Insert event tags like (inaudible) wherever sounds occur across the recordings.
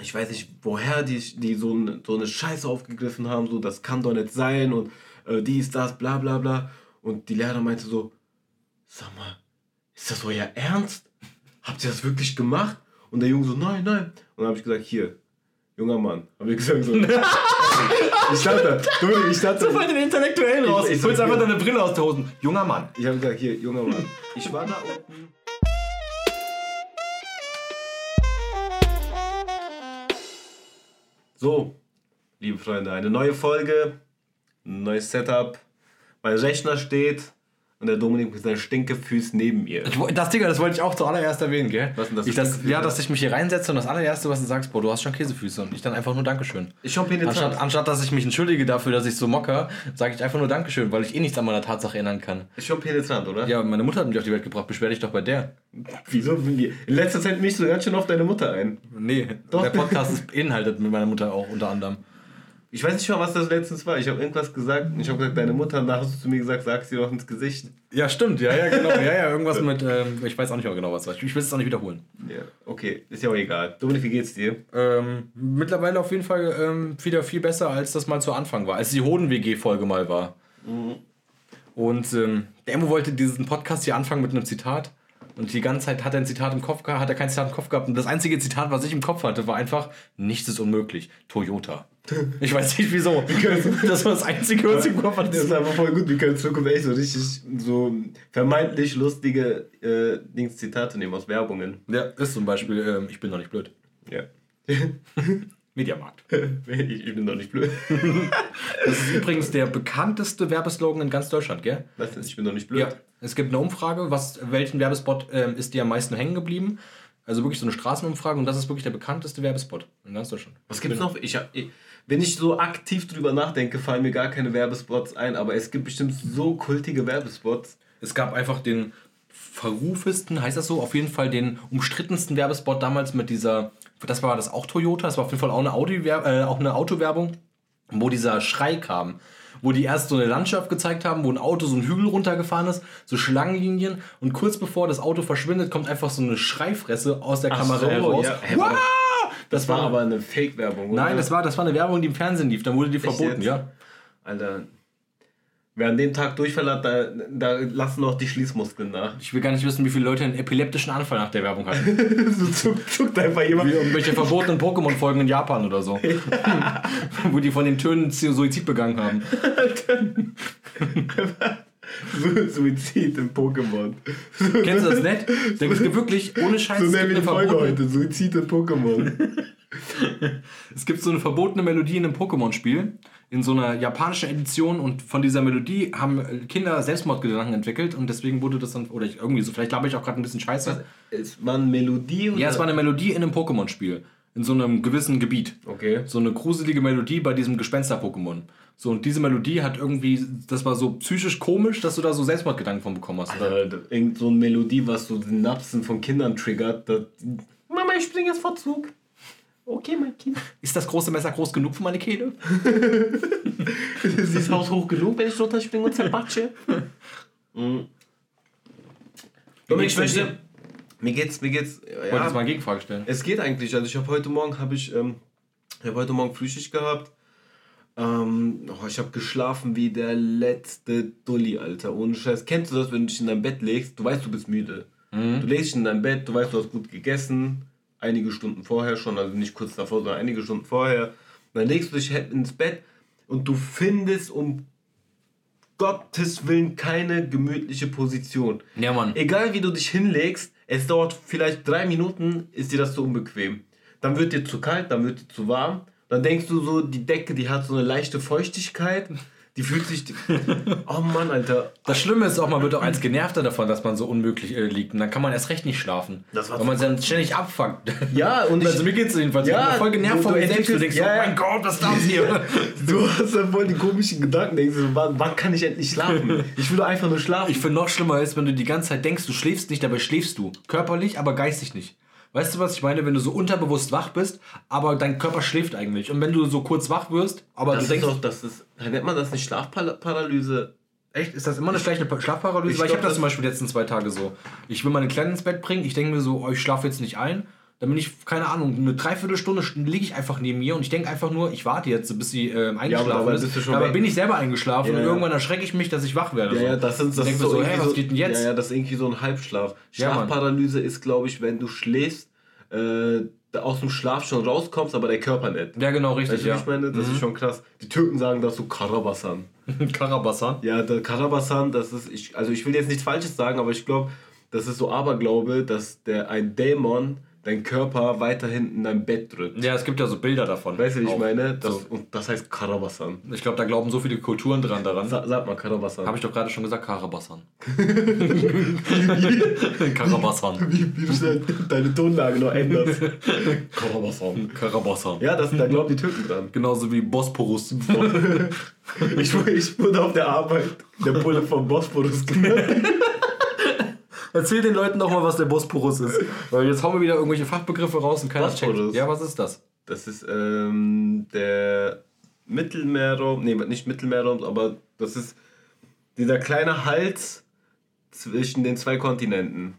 ich weiß nicht, woher die, die so, eine, so eine Scheiße aufgegriffen haben, so, das kann doch nicht sein und äh, dies, das, bla bla bla. Und die Lehrer meinte so, sag mal, ist das euer Ernst? Habt ihr das wirklich gemacht? Und der Junge so, nein, nein. Und dann habe ich gesagt, hier, junger Mann. Habe ich gesagt so. (laughs) ich dachte, du, ich dachte. So voll den Intellektuellen raus. Ich, ich holst einfach deine Brille aus der Hosen. Junger Mann. Ich habe gesagt, hier, junger Mann. Ich war da unten. So, liebe Freunde, eine neue Folge, ein neues Setup. Mein Rechner steht und der Dominik mit seinen Stinkefüßen neben ihr. Ich, das Digga, das wollte ich auch zuallererst erwähnen, gell? Was denn das? Ich das ja, dass ich mich hier reinsetze und das allererste, was du sagst, boah, du hast schon Käsefüße und ich dann einfach nur Dankeschön. Ich schon. Anstatt, anstatt, dass ich mich entschuldige dafür, dass ich so mocker, sage ich einfach nur Dankeschön, weil ich eh nichts an meiner Tatsache erinnern kann. Ist schon penetrant, oder? Ja, meine Mutter hat mich auf die Welt gebracht, beschwer dich doch bei der. Wieso? In letzter Zeit mischst du ganz schön auf deine Mutter ein. Nee, doch. der Podcast ist (laughs) beinhaltet mit meiner Mutter auch unter anderem. Ich weiß nicht mal, was das letztens war. Ich habe irgendwas gesagt. Ich habe gesagt, deine Mutter, und hast du zu mir gesagt, sag sie doch ins Gesicht. Ja, stimmt. Ja, ja, genau. (laughs) Ja, ja, irgendwas mit, ähm, ich weiß auch nicht mehr genau, was war. Ich will es auch nicht wiederholen. Ja, okay. Ist ja auch egal. Dominik, wie geht's dir? Ähm, mittlerweile auf jeden Fall ähm, wieder viel besser, als das mal zu Anfang war. Als die Hoden-WG-Folge mal war. Mhm. Und ähm, der Emo wollte diesen Podcast hier anfangen mit einem Zitat. Und die ganze Zeit hat er ein Zitat im Kopf gehabt, hat er kein Zitat im Kopf gehabt. Und das einzige Zitat, was ich im Kopf hatte, war einfach, nichts ist unmöglich. Toyota. (laughs) Ich weiß nicht wieso. Das war das Einzige, was ich im Kopf hatte. Das ist einfach voll gut. Wir können in Zukunft echt so richtig so vermeintlich lustige äh, Dings Zitate nehmen aus Werbungen. Ja, ist zum Beispiel, ähm, ich bin doch nicht blöd. Ja. (laughs) Mediamarkt. (laughs) ich, bin doch nicht blöd. (laughs) das ist übrigens der bekannteste Werbeslogan in ganz Deutschland, gell? Was ist, ich bin doch nicht blöd? Ja. Es gibt eine Umfrage, was, welchen Werbespot ähm, ist dir am meisten hängen geblieben? Also wirklich so eine Straßenumfrage und das ist wirklich der bekannteste Werbespot in ganz Deutschland. Was gibt es noch? Ich, ich, wenn ich so aktiv drüber nachdenke, fallen mir gar keine Werbespots ein, aber es gibt bestimmt so kultige Werbespots. Es gab einfach den verrufesten, heißt das so, auf jeden Fall den umstrittensten Werbespot damals mit dieser, das war das auch Toyota, das war auf jeden Fall auch eine, Audi, äh, auch eine Autowerbung, wo dieser Schrei kam wo die erst so eine Landschaft gezeigt haben, wo ein Auto so einen Hügel runtergefahren ist, so Schlangenlinien und kurz bevor das Auto verschwindet, kommt einfach so eine Schreifresse aus der Ach Kamera so, heraus. Ja. Hey, das, das war, war aber eine Fake-Werbung, Nein, das war, das war eine Werbung, die im Fernsehen lief. Dann wurde die verboten, ja. Alter. Wer an dem Tag Durchfall hat, da, da lassen noch die Schließmuskeln nach. Ich will gar nicht wissen, wie viele Leute einen epileptischen Anfall nach der Werbung hatten. (laughs) so zuckt, zuckt einfach jemand. Wie irgendwelche verbotenen Pokémon-Folgen in Japan oder so. (laughs) Wo die von den Tönen Suizid begangen haben. (laughs) Suizid im Pokémon. Kennst du das nicht? Es gibt wirklich, ohne Scheiß, so es gibt eine Folge heute, Suizid im Pokémon. es gibt so eine verbotene Melodie in einem Pokémon-Spiel, in so einer japanischen Edition und von dieser Melodie haben Kinder Selbstmordgedanken entwickelt und deswegen wurde das dann, oder ich, irgendwie so, vielleicht glaube ich auch gerade ein bisschen scheiße. Es war eine Melodie? Oder? Ja, es war eine Melodie in einem Pokémon-Spiel. In so einem gewissen Gebiet. Okay. So eine gruselige Melodie bei diesem Gespenster-Pokémon. So, und diese Melodie hat irgendwie, das war so psychisch komisch, dass du da so Selbstmordgedanken von bekommen hast. Alter, irgend so eine Melodie, was so Synapsen von Kindern triggert. Mama, ich springe jetzt vor Zug. Okay, mein Kind. Ist das große Messer groß genug für meine Kehle? (laughs) ist das Haus hoch genug, wenn ich runterspringe und zerbatsche? mhm. Dominik, ich möchte... Mir geht's, mir geht's... Ja, Wollte jetzt mal eine Gegenfrage stellen. Es geht eigentlich. Also ich habe heute Morgen, habe ich... Ähm, ich habe heute Morgen Frühschicht gehabt ähm, oh, ich habe geschlafen wie der letzte Dulli, Alter. Ohne Scheiß. Kennst du das, wenn du dich in dein Bett legst? Du weißt, du bist müde. Mhm. Du legst dich in dein Bett, du weißt, du hast gut gegessen. Einige Stunden vorher schon, also nicht kurz davor, sondern einige Stunden vorher. Dann legst du dich ins Bett und du findest um Gottes Willen keine gemütliche Position. Ja, Mann. Egal wie du dich hinlegst, es dauert vielleicht drei Minuten, ist dir das so unbequem. Dann wird dir zu kalt, dann wird dir zu warm dann denkst du so, die Decke, die hat so eine leichte Feuchtigkeit. Die fühlt sich. Oh Mann, Alter. Das Schlimme ist auch, man wird auch als Genervter davon, dass man so unmöglich äh, liegt. Und dann kann man erst recht nicht schlafen. Das weil man dann ständig abfuckt. Ja, und (laughs) also mir geht's jedenfalls. Ja, ich bin voll genervt von mir selbst. Du denkst, ja, oh mein Gott, was ist das hier? (laughs) du hast dann voll die komischen Gedanken. Denkst du, wann, wann kann ich endlich schlafen? (laughs) Ich will einfach nur schlafen. Ich finde noch schlimmer ist, wenn du die ganze Zeit denkst, du schläfst nicht, dabei schläfst du. Körperlich, aber geistig nicht. Weißt du, was ich meine? Wenn du so unterbewusst wach bist, aber dein Körper schläft eigentlich. Und wenn du so kurz wach wirst, aber das du denkst. Doch, das ist, nennt man das nicht Schlafparalyse? Echt? Ist das immer eine schlechte Schlafparalyse? Ich Weil ich habe das zum Beispiel die letzten zwei Tage so. Ich will meine Kleinen ins Bett bringen, ich denke mir so, oh, ich schlafe jetzt nicht ein. Dann bin ich, keine Ahnung, eine Dreiviertelstunde liege ich einfach neben ihr und ich denke einfach nur, ich warte jetzt, bis sie äh, eingeschlafen aber ist. bist aber bin ich selber eingeschlafen Ja, und ja. irgendwann erschrecke ich mich, dass ich wach werde. Ja, so. ja, das sind das ist mir so, irgendwie hey, was geht denn jetzt? Ja, ja, das ist irgendwie so ein Halbschlaf. Ja. Schlafparalyse ist, glaube ich, wenn du schläfst, äh, aus dem Schlaf schon rauskommst, aber der Körper nicht. Ja, genau, richtig, Weißt du, ja. ich meine? Das ist schon krass. Die Türken sagen dazu Karabasan. (laughs) Karabasan. Ja, der Karabasan, das ist, ich, also ich will jetzt nichts Falsches sagen, aber ich glaube, das ist so Aberglaube, dass der ein Dämon deinen Körper weiterhin in dein Bett drückt. Ja, es gibt ja so Bilder davon. Weißt du, wie ich Auch. meine? Das, So. Und das heißt Karabasan. Ich glaube, da glauben so viele Kulturen dran daran. Sa sag mal Karabasan. Habe ich doch gerade schon gesagt, Karabasan. (laughs) (laughs) Karabasan. wie, wie du deine- Tonlage noch änderst. (laughs) Karabasan. Karabasan. Ja, das, da glauben die Türken dran. Genauso wie Bosporus. Ich, ich wurde auf der Arbeit der Bulle vom Bosporus genannt. Erzähl den Leuten doch mal, was der Bosporus ist. Weil jetzt hauen wir wieder irgendwelche Fachbegriffe raus und keiner checkt. Ja, was ist das? Das ist ähm, der Mittelmeerraum, nee, nicht Mittelmeerraum, aber das ist dieser kleine Hals zwischen den zwei Kontinenten.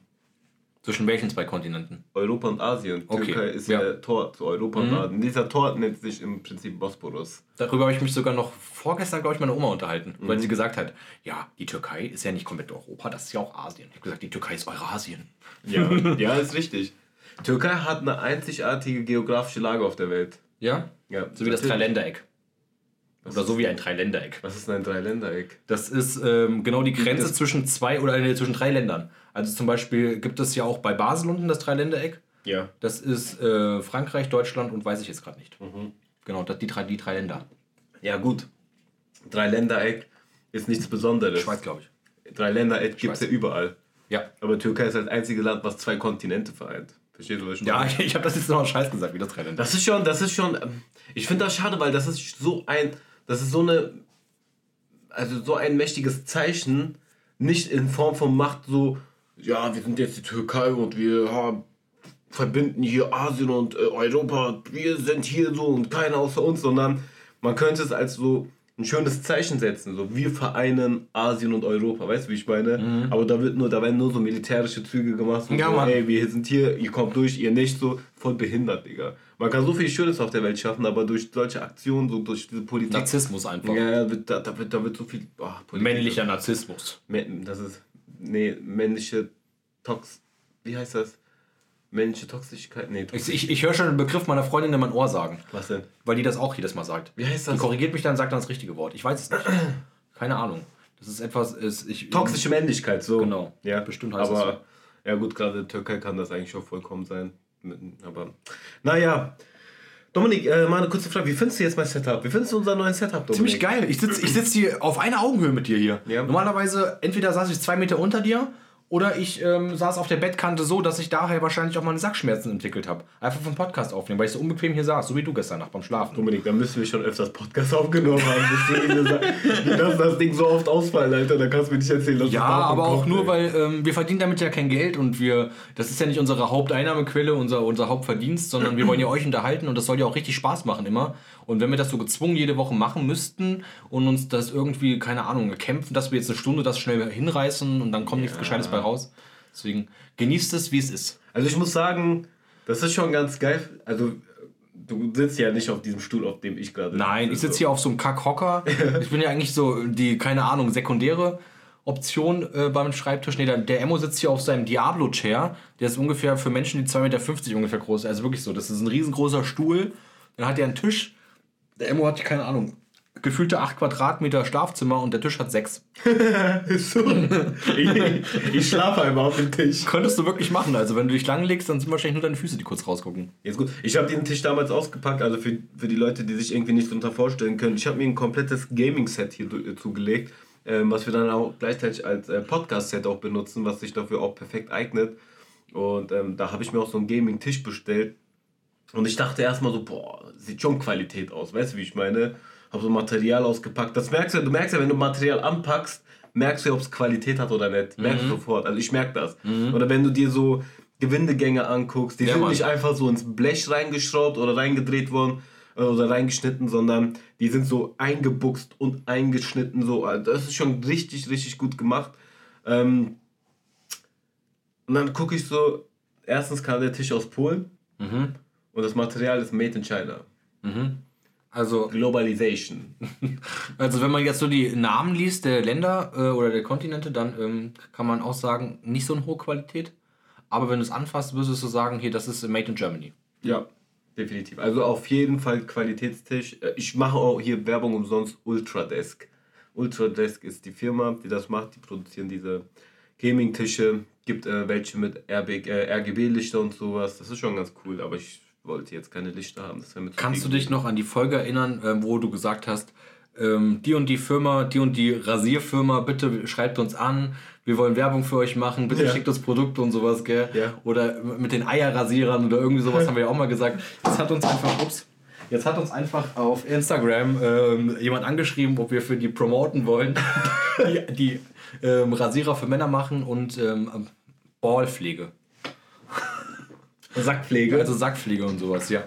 Zwischen welchen zwei Kontinenten? Europa und Asien. Okay, Türkei ist ja. ja der Tor zu Europa und Mhm. Asien. Dieser Tor nennt sich im Prinzip Bosporus. Darüber habe ich mich sogar noch vorgestern, glaube ich, meine Oma unterhalten, Mhm. weil sie gesagt hat, ja, die Türkei ist ja nicht komplett Europa, das ist ja auch Asien. Ich habe gesagt, die Türkei ist Eurasien. Ja, (laughs) ja, ist richtig. Türkei hat eine einzigartige geografische Lage auf der Welt. Ja? Ja, So wie das. Dreiländereck. Oder so wie ein Dreiländereck. Was ist denn ein Dreiländereck? Das ist ähm, genau die Grenze Das- zwischen zwei oder nee, zwischen drei Ländern. Also zum Beispiel gibt es ja auch bei Basel unten das Dreiländereck. Ja. Das ist äh, Frankreich, Deutschland und weiß ich jetzt gerade nicht. Mhm. Genau, das, die, drei, die drei Länder. Ja, gut. Dreiländereck ist nichts Besonderes. Schweiz, glaube ich. Dreiländereck gibt es ja überall. Ja. Aber Türkei ist das einzige Land, was zwei Kontinente vereint. Verstehst du, was ich Ja, meine? (laughs) ich, ich habe das jetzt noch einen Scheiß gesagt, wie das Dreiländereck. Das ist schon, das ist schon, ähm, ich finde das schade, weil das ist so ein, das ist so eine, also so ein mächtiges Zeichen, nicht in Form von Macht so, ja, wir sind jetzt die Türkei und wir haben, verbinden hier Asien und äh, Europa, wir sind hier so und keiner außer uns, sondern man könnte es als so ein schönes Zeichen setzen, so wir vereinen Asien und Europa, weißt du, wie ich meine? Aber da wird nur, da werden nur so militärische Züge gemacht, so, Ja, so Mann. ey, wir sind hier, ihr kommt durch, ihr nicht, so voll behindert, Digga. Man kann so viel Schönes auf der Welt schaffen, aber durch solche Aktionen, so durch diese Politik, Narzissmus einfach. ja, da, da, wird, da wird so viel, oh, Männlicher Narzissmus. Das ist, nee, männliche Tox, wie heißt das? Männliche Toxigkeit, nee, Tox Ich, ich, ich höre schon den Begriff meiner Freundin in mein Ohr sagen, was denn? weil die das auch jedes Mal sagt. Wie heißt Die das? korrigiert mich dann und sagt dann das richtige Wort. Ich weiß es nicht. Keine Ahnung. Das ist etwas. Ist, ich, Toxische Männlichkeit, so. Genau. Ja, Bestimmt heißt aber, es ja gut, gerade in der Türkei kann das eigentlich schon vollkommen sein. Aber, naja. Dominik, äh, mal eine kurze Frage. Wie findest du jetzt mein Setup? Wie findest du unser neues Setup, Dominik? Ziemlich geil. Ich sitze ich sitz hier auf einer Augenhöhe mit dir hier. Ja. Normalerweise, entweder saß ich zwei Meter unter dir oder ich ähm, saß auf der Bettkante so, dass ich daher wahrscheinlich auch meine Sackschmerzen entwickelt habe. Einfach vom Podcast aufnehmen, weil ich so unbequem hier saß, so wie du gestern Nacht beim Schlafen. Dominik, da müssen wir schon öfters Podcast aufgenommen haben. Wir lassen das Ding so oft ausfallen, Alter. Da kannst du mir nicht erzählen, dass Ja, du aber auch nur, ey. weil ähm, wir verdienen damit ja kein Geld und wir, das ist ja nicht unsere Haupteinnahmequelle, unser, unser Hauptverdienst, sondern wir wollen ja euch unterhalten und das soll ja auch richtig Spaß machen immer. Und wenn wir das so gezwungen jede Woche machen müssten und uns das irgendwie, keine Ahnung, kämpfen, dass wir jetzt eine Stunde das schnell hinreißen und dann kommt nichts Gescheites bei raus. Deswegen genießt es, wie es ist. Also ich muss sagen, das ist schon ganz geil. Also du sitzt ja nicht auf diesem Stuhl, auf dem ich gerade Nein, ich sitze hier auf so einem Kackhocker. (laughs) Ich bin ja eigentlich so die, keine Ahnung, sekundäre Option äh, beim Schreibtisch. Nee, der, der Emo sitzt hier auf seinem Diablo-Chair. Der ist ungefähr für Menschen, die 2,50 Meter ungefähr groß sind. Also wirklich so. Das ist ein riesengroßer Stuhl. Dann hat er einen Tisch. Der Emo hat, keine Ahnung, gefühlte 8 Quadratmeter Schlafzimmer und der Tisch hat 6. (laughs) so. ich, (laughs) ich schlafe einfach auf dem Tisch. Könntest du wirklich machen. Also wenn du dich langlegst, dann sind wahrscheinlich nur deine Füße, die kurz rausgucken. Jetzt gut. Ich habe den Tisch damals ausgepackt, also für, für die Leute, die sich irgendwie nicht darunter vorstellen können. Ich habe mir ein komplettes Gaming-Set hier du- zugelegt, ähm, was wir dann auch gleichzeitig als äh, Podcast-Set auch benutzen, was sich dafür auch perfekt eignet. Und ähm, da habe ich mir auch so einen Gaming-Tisch bestellt. Und ich dachte erstmal so, boah, sieht schon Qualität aus, weißt du, wie ich meine? Habe so Material ausgepackt. Das merkst du, du merkst ja, wenn du Material anpackst, merkst du, ob es Qualität hat oder nicht. Merkst du sofort. Also ich merke das. Oder wenn du dir so Gewindegänge anguckst, die Ja, sind Mann. nicht einfach so ins Blech reingeschraubt oder reingedreht worden äh, oder reingeschnitten, sondern die sind so eingebuchst und eingeschnitten. So. Also Das ist schon richtig, richtig gut gemacht. Ähm, und dann gucke ich so, erstens kam der Tisch aus Polen. Und das Material ist made in China. Also, Globalization. (laughs) also wenn man jetzt so die Namen liest der Länder äh, oder der Kontinente, dann ähm, kann man auch sagen, nicht so eine hohe Qualität. Aber wenn du es anfasst, würdest du sagen, hier, das ist Made in Germany. Ja, definitiv. Also auf jeden Fall Qualitätstisch. Äh, Ich mache auch hier Werbung umsonst Ultradesk. Ultradesk ist die Firma, die das macht. Die produzieren diese Gaming-Tische. Gibt äh, welche mit äh, RGB-Lichter und sowas. Das ist schon ganz cool, aber ich wollte jetzt keine Lichter haben. Das Kannst du dich noch an die Folge erinnern, äh, wo du gesagt hast, ähm, die und die Firma, die und die Rasierfirma, bitte schreibt uns an, wir wollen Werbung für euch machen, bitte Ja. schickt uns Produkte und sowas, gell? Ja. Oder mit den Eierrasierern oder irgendwie sowas (laughs) haben wir ja auch mal gesagt. Jetzt hat uns einfach, ups, jetzt hat uns einfach auf Instagram ähm, jemand angeschrieben, ob wir für die promoten wollen, (laughs) die, die ähm, Rasierer für Männer machen und ähm, Ballpflege. Sackpflege. Also Sackpflege und sowas, ja.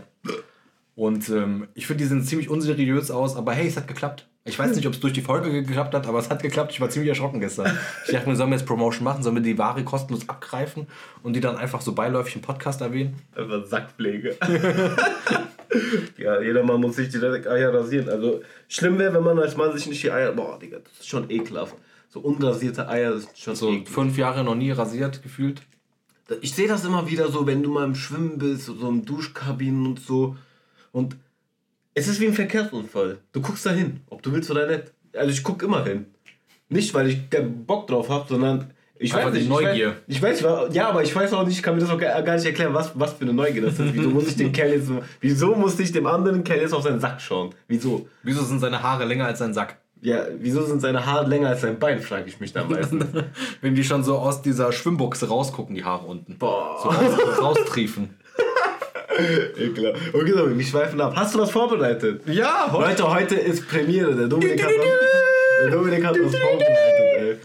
Und ähm, ich finde, die sehen ziemlich unseriös aus, aber hey, es hat geklappt. Ich weiß nicht, ob es durch die Folge geklappt hat, aber es hat geklappt. Ich war ziemlich erschrocken gestern. Ich dachte mir, sollen wir jetzt Promotion machen? Sollen wir die Ware kostenlos abgreifen und die dann einfach so beiläufig im Podcast erwähnen? Einfach Sackpflege. (laughs) ja, jeder Mann muss sich die Eier rasieren. Also schlimm wäre, wenn man als Mann sich nicht die Eier. Boah, Digga, das ist schon ekelhaft. So unrasierte Eier sind schon So eklig. fünf Jahre noch nie rasiert gefühlt. Ich sehe das immer wieder so, wenn du mal im Schwimmen bist, so im Duschkabinen und so. Und es ist wie ein Verkehrsunfall. Du guckst da hin, ob du willst oder nicht. Also ich guck immer hin. Nicht, weil ich keinen Bock drauf habe, sondern ich Einfach weiß nicht. Neugier. Ich weiß, ich weiß, ja, aber ich weiß auch nicht, ich kann mir das auch gar nicht erklären, was, was für eine Neugier das ist. Wieso muss ich den (laughs) Kerl jetzt so, wieso muss ich dem anderen Kerl jetzt auf seinen Sack schauen? Wieso? Wieso sind seine Haare länger als sein Sack? Ja, wieso sind seine Haare länger als sein Bein, frage ich mich da meistens. (laughs) Wenn die schon so aus dieser Schwimmbuchse rausgucken, die Haare unten. Boah. So raus, raustriefen. Ekelhaft. (laughs) Okay, so, wir schweifen ab. Hast du was vorbereitet? Ja, Leute, heute ist Premiere. Der Dominik hat was, der Dominik hat was vorbereitet, ey.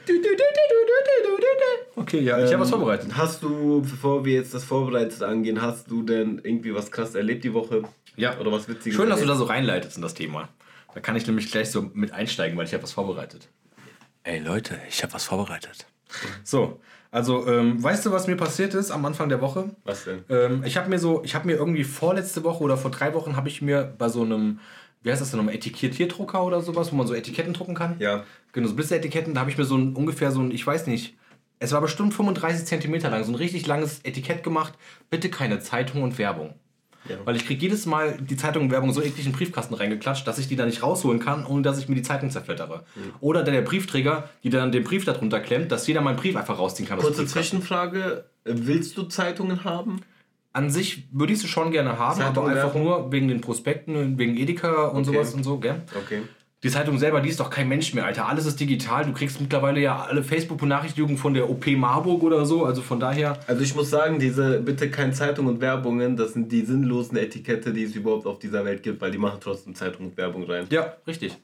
Okay, ja, ich habe was vorbereitet. Hast du, bevor wir jetzt das Vorbereitet angehen, hast du denn irgendwie was krass erlebt die Woche? Ja. Oder was Witziges Schön, dass du da so reinleitest in das Thema. Da kann ich nämlich gleich so mit einsteigen, weil ich habe was vorbereitet. Ey Leute, ich habe was vorbereitet. So, also ähm, weißt du, was mir passiert ist am Anfang der Woche? Was denn? Ähm, ich habe mir so, ich habe mir irgendwie vorletzte Woche oder vor drei Wochen habe ich mir bei so einem, wie heißt das denn nochmal, Etikettierdrucker oder sowas, wo man so Etiketten drucken kann. Ja. Genau, so Blitzeretiketten, da habe ich mir so ein ungefähr so ein, ich weiß nicht, es war bestimmt 35 Zentimeter lang, so ein richtig langes Etikett gemacht. Bitte keine Zeitung und Werbung. Ja. Weil ich kriege jedes Mal die Zeitung und Werbung so eklig in den Briefkasten reingeklatscht, dass ich die da nicht rausholen kann, ohne dass ich mir die Zeitung zerflettere. Oder der, Briefträger, die dann den Brief darunter klemmt, dass jeder meinen Brief einfach rausziehen kann. Kurze. Zwischenfrage. Willst du Zeitungen haben? An sich würde ich sie schon gerne haben, Zeitung aber einfach nur wegen den Prospekten, wegen Edeka und Okay. sowas und so, gell? Okay. Die Zeitung selber liest doch kein Mensch mehr, Alter. Alles ist digital. Du kriegst mittlerweile ja alle Facebook-Benachrichtigungen von der OP Marburg oder so. Also von daher. Also ich muss sagen, diese bitte keine Zeitung und Werbungen, das sind die sinnlosen Etikette, die es überhaupt auf dieser Welt gibt, weil die machen trotzdem Zeitung und Werbung rein. Ja, richtig.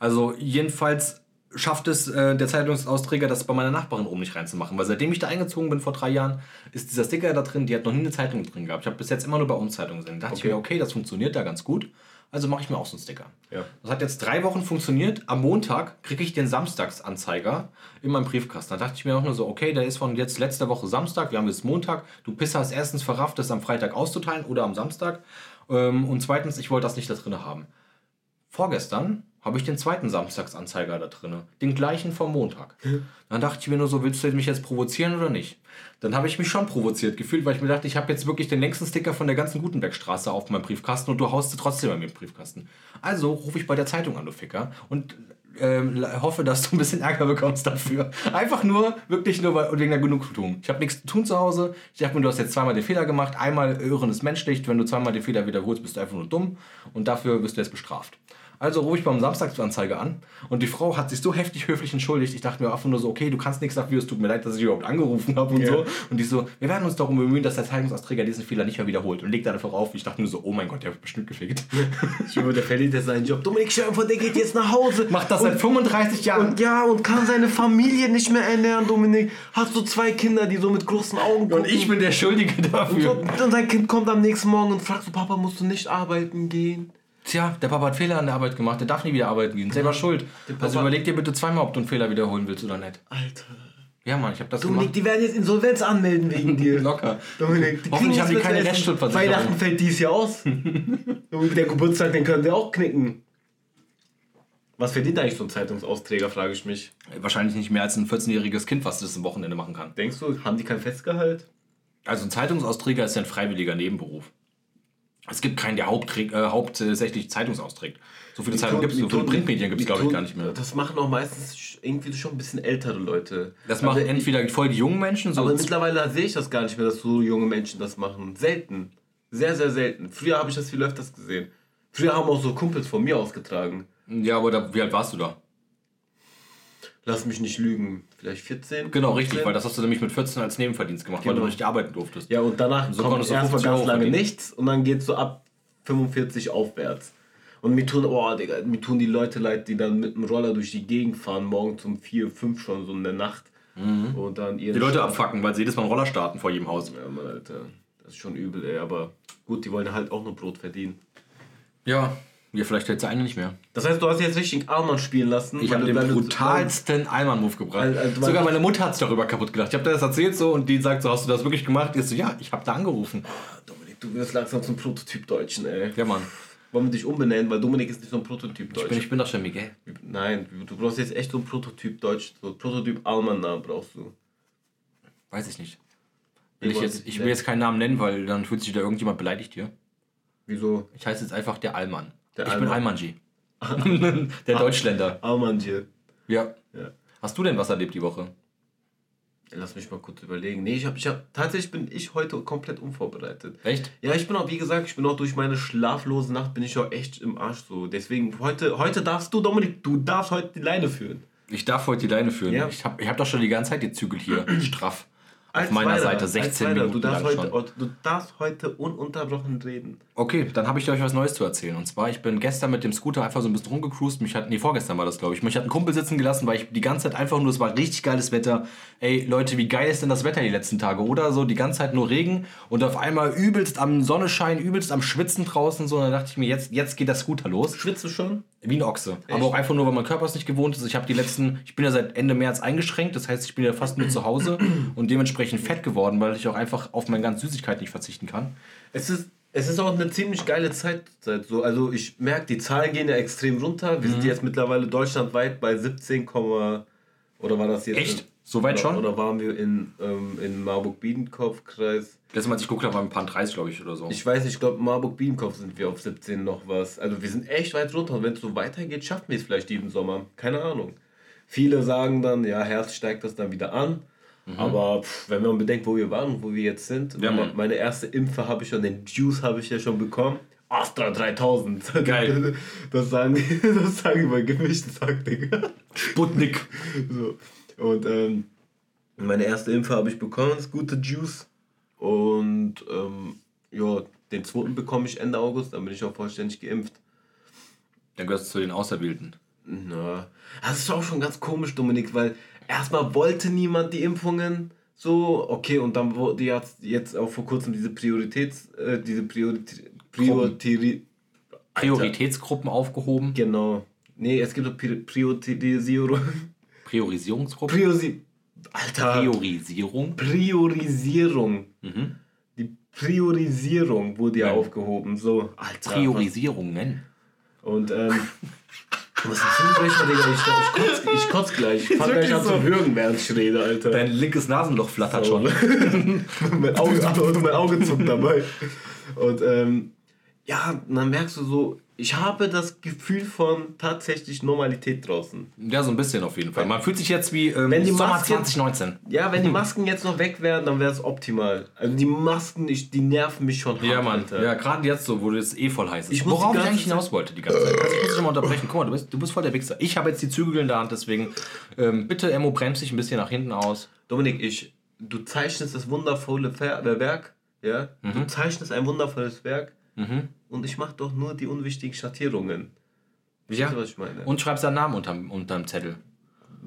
Also jedenfalls schafft es äh, der Zeitungsausträger, das bei meiner Nachbarin oben nicht reinzumachen. Weil seitdem ich da eingezogen bin vor drei Jahren, ist dieser Sticker da drin, die hat noch nie eine Zeitung drin gehabt. Ich habe bis jetzt immer nur bei uns Zeitungen gesehen. Da dachte Okay. ich mir, okay, das funktioniert da ganz gut. Also mache ich mir auch so einen Sticker. Ja. Das hat jetzt drei Wochen funktioniert. Am Montag kriege ich den Samstagsanzeiger in meinem Briefkasten. Da dachte ich mir auch nur so, okay, der ist von jetzt letzter Woche Samstag, wir haben jetzt Montag. Du Pisser hast erstens verrafft, das am Freitag auszuteilen oder am Samstag. Ähm, Und zweitens, ich wollte das nicht da drin haben. Vorgestern habe ich den zweiten Samstagsanzeiger da drin. Den gleichen vom Montag. Dann dachte ich mir nur so, willst du mich jetzt provozieren oder nicht? Dann habe ich mich schon provoziert gefühlt, weil ich mir dachte, ich habe jetzt wirklich den längsten Sticker von der ganzen Gutenbergstraße auf meinem Briefkasten und du haust sie trotzdem bei mir im Briefkasten. Also rufe ich bei der Zeitung an, du Ficker, und ähm, hoffe, dass du ein bisschen Ärger bekommst dafür. Einfach nur, wirklich nur weil, wegen der Genugtuung. Ich habe nichts zu tun zu Hause. Ich dachte mir, du hast jetzt zweimal den Fehler gemacht. Einmal Irren ist menschlich. Wenn du zweimal den Fehler wiederholst, bist du einfach nur dumm. Und dafür wirst du jetzt bestraft. Also rufe ich beim Samstagsanzeiger an und die Frau hat sich so heftig höflich entschuldigt. Ich dachte mir einfach nur so, okay, du kannst nichts dafür, es tut mir leid, dass ich überhaupt angerufen habe und Ja. so. Und die so, wir werden uns darum bemühen, dass der Zeitungsausträger diesen Fehler nicht mehr wiederholt und legt dann einfach auf. Ich dachte nur so, oh mein Gott, der wird bestimmt gefickt. Ich schwöre, der verliert jetzt seinen Job. Dominik Schärfer, der geht jetzt nach Hause. Macht das und, seit 35 Jahren. und ja, und kann seine Familie nicht mehr ernähren, Dominik. Hat so zwei Kinder, die so mit großen Augen gucken. Und ich bin der Schuldige dafür. Und, und sein Kind kommt am nächsten Morgen und fragt so, Papa, musst du nicht arbeiten gehen? Tja, der Papa hat Fehler an der Arbeit gemacht, der darf nie wieder arbeiten gehen. Selber schuld. Also überleg dir bitte zweimal, ob du einen Fehler wiederholen willst oder nicht. Alter. Ja, Mann, ich habe das Dominik, die werden jetzt Insolvenz anmelden wegen (laughs) dir. Locker. Dominik, die Hoffentlich haben die keine. Restschuldversicherung. Weihnachten fällt dies Jahr aus. (laughs) Dominik, der Geburtstag, den können sie auch knicken. Was verdient eigentlich so ein Zeitungsausträger, frage ich mich. Wahrscheinlich nicht mehr als ein 14-jähriges Kind, was das am Wochenende machen kann. Denkst du, haben die kein Festgehalt? Also ein Zeitungsausträger ist ja ein freiwilliger Nebenberuf. Es gibt keinen, der hauptträg, äh, hauptsächlich Zeitungs austrägt. So viele Zeitungen gibt es, so viele Printmedien gibt es, glaube ich, gar nicht mehr. Das machen auch meistens irgendwie schon ein bisschen ältere Leute. Das machen Aber- entweder voll die jungen Menschen, so Aber mittlerweile sehe ich das gar nicht mehr, dass so junge Menschen das machen. Selten. Sehr, sehr selten. Früher habe ich das viel öfters gesehen. Früher haben auch so Kumpels von mir ausgetragen. Ja, aber da, wie alt warst du da? Lass mich nicht lügen. Vielleicht 14? Genau, richtig, 15? weil das hast du nämlich mit 14 als Nebenverdienst gemacht, weil Genau. du richtig arbeiten durftest. Ja, und danach So kommt 50 ganz lange verdienen. nichts und dann geht so ab 45 aufwärts. Und mir tun, oh, Digga, mir tun die Leute leid, die dann mit dem Roller durch die Gegend fahren, morgens um 4, 5 schon so in der Nacht. Und dann Mhm. Die Leute Spaß- abfacken, weil sie jedes Mal einen Roller starten vor jedem Haus. Ja, Mann, Alter. Das ist schon übel, ey. Aber gut, die wollen halt auch nur Brot verdienen. Ja, ja vielleicht jetzt eine nicht mehr. Das heißt, du hast jetzt richtig Armband spielen lassen. Ich habe den brutalsten Allmann-Move gebracht. Also, also, Sogar meine Mutter hat es darüber kaputt gedacht. Ich habe das erzählt so und die sagt so, hast du das wirklich gemacht? Ich so, ja, ich habe da angerufen. Dominik, du wirst langsam zum Prototyp-Deutschen, ey. Ja, Mann. Wollen wir dich umbenennen, weil Dominik ist nicht so ein Prototyp-Deutsch. Ich bin, ich bin doch schon Miguel. Nein, du brauchst jetzt echt so ein Prototyp-Deutsch. So Prototyp-Alman-Namen brauchst du. Weiß ich nicht. Will ich, jetzt, ich will jetzt keinen Namen nennen, weil dann fühlt sich da irgendjemand beleidigt hier. Wieso? Ich heiße jetzt einfach der Allmann. Der ich bin Allmann. Allmann-G. (laughs) der Deutschländer. Alman hier. Ja. Ja. Hast du denn was erlebt die Woche? Lass mich mal kurz überlegen. Nee, ich hab, ich hab, tatsächlich bin ich heute komplett unvorbereitet. Echt? Ja, ich bin auch, wie gesagt, ich bin auch durch meine schlaflose Nacht bin ich auch echt im Arsch so. Deswegen, heute, heute darfst du, Dominik, du darfst heute die Leine führen. Ich darf heute die Leine führen. Ja. Ich habe ich hab doch schon die ganze Zeit die Zügel hier (clears throat) straff. Auf meiner Zweiter, Seite als 16 Zweiter. Minuten du darfst, lang heute, schon. du darfst heute ununterbrochen reden. Okay, dann habe ich euch was Neues zu erzählen. Und zwar, ich bin gestern mit dem Scooter einfach so ein bisschen rumgecruised. Mich hat, nee, vorgestern war das, glaube ich. Mich hat ein Kumpel sitzen gelassen, weil ich die ganze Zeit einfach nur, es war richtig geiles Wetter. Ey, Leute, wie geil ist denn das Wetter die letzten Tage, oder? So, die ganze Zeit nur Regen und auf einmal übelst am Sonnenschein, übelst am Schwitzen draußen. So, und dann dachte ich mir, jetzt, jetzt geht der Scooter los. Schwitzt du schon? Wie ein Ochse. Aber auch einfach nur, weil mein Körper es nicht gewohnt ist. Ich habe die letzten, ich bin ja seit Ende März eingeschränkt, das heißt, ich bin ja fast nur zu Hause und dementsprechend fett geworden, weil ich auch einfach auf meine ganze Süßigkeit nicht verzichten kann. Es ist, es ist auch eine ziemlich geile Zeit. So. Also ich merke, die Zahlen gehen ja extrem runter. Wir Mhm. sind jetzt mittlerweile deutschlandweit bei 17, Komma- oder war das jetzt? Echt? So weit oder, schon? Oder waren wir in, ähm, in Marburg-Biedenkopf-Kreis? Letztes Mal, als ich geguckt habe, waren ein paar 30, glaube ich, oder so. Ich weiß nicht, ich glaube, Marburg-Biedenkopf sind wir auf 17 noch was. Also wir sind echt weit runter. Und wenn es so weitergeht, schaffen wir es vielleicht diesen Sommer. Keine Ahnung. Viele sagen dann, ja, Herbst steigt das dann wieder an. Aber pff, wenn man bedenkt, wo wir waren und wo wir jetzt sind. Mhm. Ja, meine, erste Impfe habe ich schon, den Juice habe ich ja schon bekommen. Astra 3000. (laughs) Geil. Das sagen, (laughs) das sagen immer gemischte Sack, Digga. Sputnik. So. Und ähm, meine erste Impfe habe ich bekommen, das gute Juice. Und ähm, ja, den zweiten bekomme ich Ende August, dann bin ich auch vollständig geimpft. Dann gehörst du zu den Auserwählten. Na, das ist auch schon ganz komisch, Dominik, weil erstmal wollte niemand die Impfungen. So, okay, und dann wurde jetzt, jetzt auch vor kurzem diese Prioritäts, äh, diese Priorität, Priorität, Prioritätsgruppen aufgehoben. genau. Nee, es gibt doch Pri- Priorisierung. Priorisierungsgruppen. Priorisi Alter. Priorisierung. Priorisierung. Mhm. Die Priorisierung wurde ja Ja. aufgehoben. So, Alter. Priorisierungen. Und ähm. Was ist denn, Digga? Ich, ich, kotz, ich kotz gleich. Ich fang gleich an so. zu würgen, während ich rede, Alter. Dein linkes Nasenloch flattert So. schon. (laughs) mein, Auge, mein Auge zuckt dabei. Und ähm, ja, dann merkst du so, ich habe das Gefühl von tatsächlich Normalität draußen. Ja, so ein bisschen auf jeden Fall. Man fühlt sich jetzt wie ähm, Wenn die Sommer Maske- 2019. Ja, wenn die (laughs) Masken jetzt noch weg wären, dann wäre es optimal. Also die Masken, ich, die nerven mich schon hart, Ja, Mann. Alter. Ja, gerade jetzt so, wo du jetzt eh voll heiß ist. Ich Worauf ich eigentlich hinaus wollte die ganze Zeit. Also ich muss dich mal unterbrechen. Guck mal, du bist, du bist voll der Wichser. Ich habe jetzt die Zügel in der Hand, deswegen ähm, bitte, Emo, bremst dich ein bisschen nach hinten aus. Dominik, ich, du zeichnest das wundervolle äh, Werk, ja? Du zeichnest ein wundervolles Werk Mhm. Und ich mache doch nur die unwichtigen Schattierungen. Ja. Weißt du, was ich meine? Und schreibst deinen Namen unterm, unterm Zettel.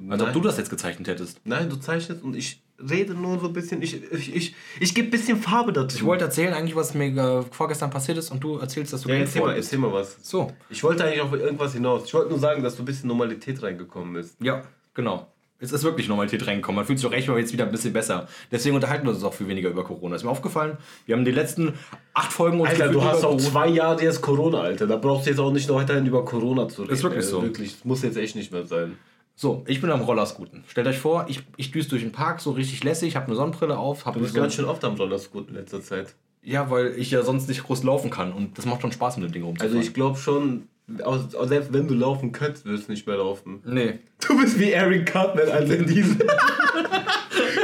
Als ob du das jetzt gezeichnet hättest. Nein, du zeichnest und ich rede nur so ein bisschen, ich, ich, ich, ich gebe ein bisschen Farbe dazu. Ich wollte erzählen eigentlich, was mir äh, vorgestern passiert ist und du erzählst, dass du ja, erzähl mal, erzähl mal was. So, Ich wollte eigentlich auf irgendwas hinaus. Ich wollte nur sagen, dass du ein bisschen Normalität reingekommen bist. ja, genau. Es ist wirklich Normalität reingekommen. Man fühlt sich auch echt mal jetzt wieder ein bisschen besser. Deswegen unterhalten wir uns auch viel weniger über Corona. Ist mir aufgefallen. Wir haben die letzten acht Folgen uns Alter, du hast auch Corona- zwei Jahre jetzt Corona, Alter. Da brauchst du jetzt auch nicht noch weiterhin über Corona zu reden. Ist wirklich so. Wirklich, das muss jetzt echt nicht mehr sein. So, ich bin am Rollerscooten. Stellt euch vor, ich, ich düse durch den Park, so richtig lässig, habe eine Sonnenbrille auf. Hab Du bist so ganz schön oft am Rollerscoot in letzter Zeit. Ja, weil ich ja sonst nicht groß laufen kann und das macht schon Spaß mit dem Ding rumzufahren. Also ich glaube schon, auch, auch selbst wenn du laufen könntest, wirst du nicht mehr laufen. Nee. Du bist wie Eric Cartman, also in diesem... (laughs)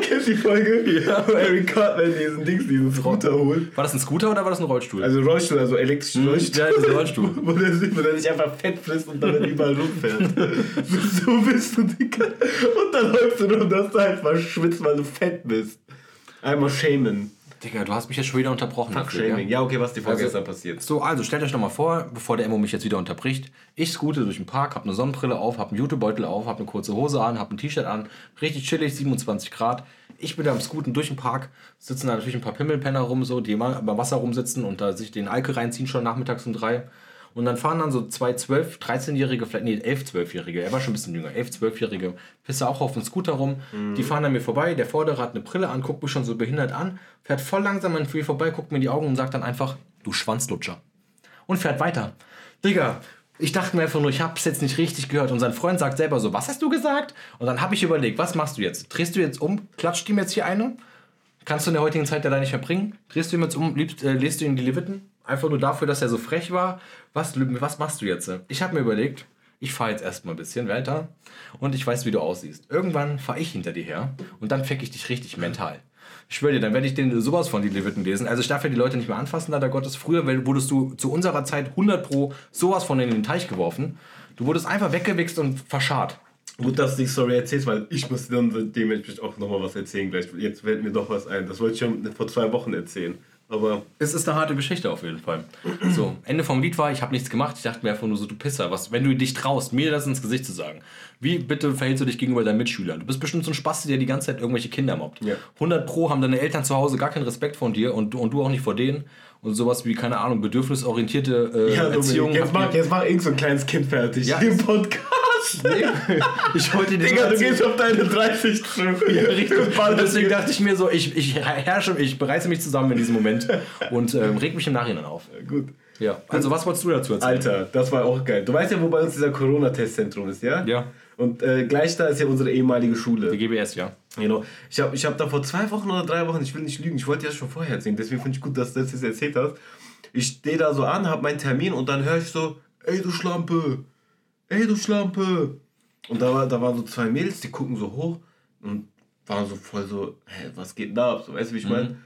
Kennst du die Folge? Ja. Wo Eric Cartman diesen Dings, diesen Scooter holt. War das ein Scooter oder war das ein Rollstuhl? Also Rollstuhl, also elektrischen Rollstuhl. ja, das ist ein Rollstuhl. (laughs) Wo der, wo der sich einfach fett frisst und damit überall rumfährt. (laughs) so, bist du, Digga. Und dann läufst du rum, dass du einfach schwitzt, weil du fett bist. Einmal shamen. Digga, du hast mich jetzt schon wieder unterbrochen. Fuck dafür, shaming. Ja, okay, was die Folge Also- gestern passiert. So, also stellt euch doch mal vor, bevor der Emo mich jetzt wieder unterbricht. Ich scoote durch den Park, hab eine Sonnenbrille auf, hab einen Jutebeutel auf, hab eine kurze Hose an, hab ein T-Shirt an. Richtig chillig, 27 Grad. Ich bin da am Scooten durch den Park, sitzen da natürlich ein paar Pimmelpenner rum, so, die immer beim Wasser rumsitzen und da sich den Alke reinziehen, schon nachmittags um drei. Und dann fahren dann so zwei 12-, 13-Jährige, vielleicht, nee, 11-, 12-Jährige, er war schon ein bisschen jünger, 11-, 12-Jährige, Pisser auch auf dem Scooter rum. Die fahren an mir vorbei, der Vordere hat eine Brille an, guckt mich schon so behindert an, fährt voll langsam an mir vorbei, guckt mir in die Augen und sagt dann einfach, du Schwanzlutscher und fährt weiter. Digga, ich dachte mir einfach nur, ich hab's jetzt nicht richtig gehört. Und sein Freund sagt selber so, was hast du gesagt? Und dann habe ich überlegt, was machst du jetzt? Drehst du jetzt um? Klatscht ihm jetzt hier eine? Kannst du in der heutigen Zeit ja da nicht mehr bringen? Drehst du ihm jetzt um? Liebst, äh, du ihm die Leviten? Einfach nur dafür, dass er so frech war? Was, was machst du jetzt? Ich habe mir überlegt, ich fahre jetzt erstmal ein bisschen weiter und ich weiß, wie du aussiehst. Irgendwann fahre ich hinter dir her und dann fick ich dich richtig mental. Ich schwöre dir, dann werde ich den sowas von die Leviten lesen. Also ich darf ja die Leute nicht mehr anfassen, leider Gottes. Früher wurdest du zu unserer Zeit 100 pro sowas von in den Teich geworfen. Du wurdest einfach weggewichst und verscharrt. Gut, dass du die Story erzählst, weil ich muss dann dementsprechend auch nochmal was erzählen gleich. Jetzt fällt mir doch was ein. Das wollte ich schon vor zwei Wochen erzählen. Aber Es ist eine harte Geschichte auf jeden Fall. So, Ende vom Lied war, ich habe nichts gemacht. Ich dachte mir einfach nur so, du Pisser, was, wenn du dich traust, mir das ins Gesicht zu sagen. Wie bitte verhältst du dich gegenüber deinen Mitschülern? Du bist bestimmt so ein Spasti, der die ganze Zeit irgendwelche Kinder mobbt. Ja. 100 Pro haben deine Eltern zu Hause gar keinen Respekt von dir und, du- und du auch nicht vor denen. Und sowas wie, keine Ahnung, bedürfnisorientierte äh, ja, Erziehung. Jetzt mach, jetzt mach irgend so ein kleines Kind fertig. Ja, Im ist- Podcast. ich wollte dir Digga, du gehst auf deine 30 zu. Ja, richtig. (laughs) Deswegen dachte ich mir so, ich, ich herrsche, ich bereise mich zusammen in diesem Moment und ähm, reg mich im Nachhinein auf. Gut. Ja. Also was wolltest du dazu erzählen? Alter, das war auch geil. Du weißt ja, wo bei uns dieser Corona-Testzentrum ist, ja? Ja. Und äh, gleich da ist ja unsere ehemalige Schule. Die GBS, ja. Genau. Ich habe ich hab da vor zwei Wochen oder drei Wochen, ich will nicht lügen, ich wollte ja schon vorher erzählen, deswegen finde ich gut, dass du das jetzt erzählt hast. Ich stehe da so an, habe meinen Termin und dann höre ich so, ey du Schlampe, ey du Schlampe. Und da, war, da waren so zwei Mädels, die gucken so hoch und waren so voll so, hä, was geht denn da ab? So, weißt du, wie ich meine?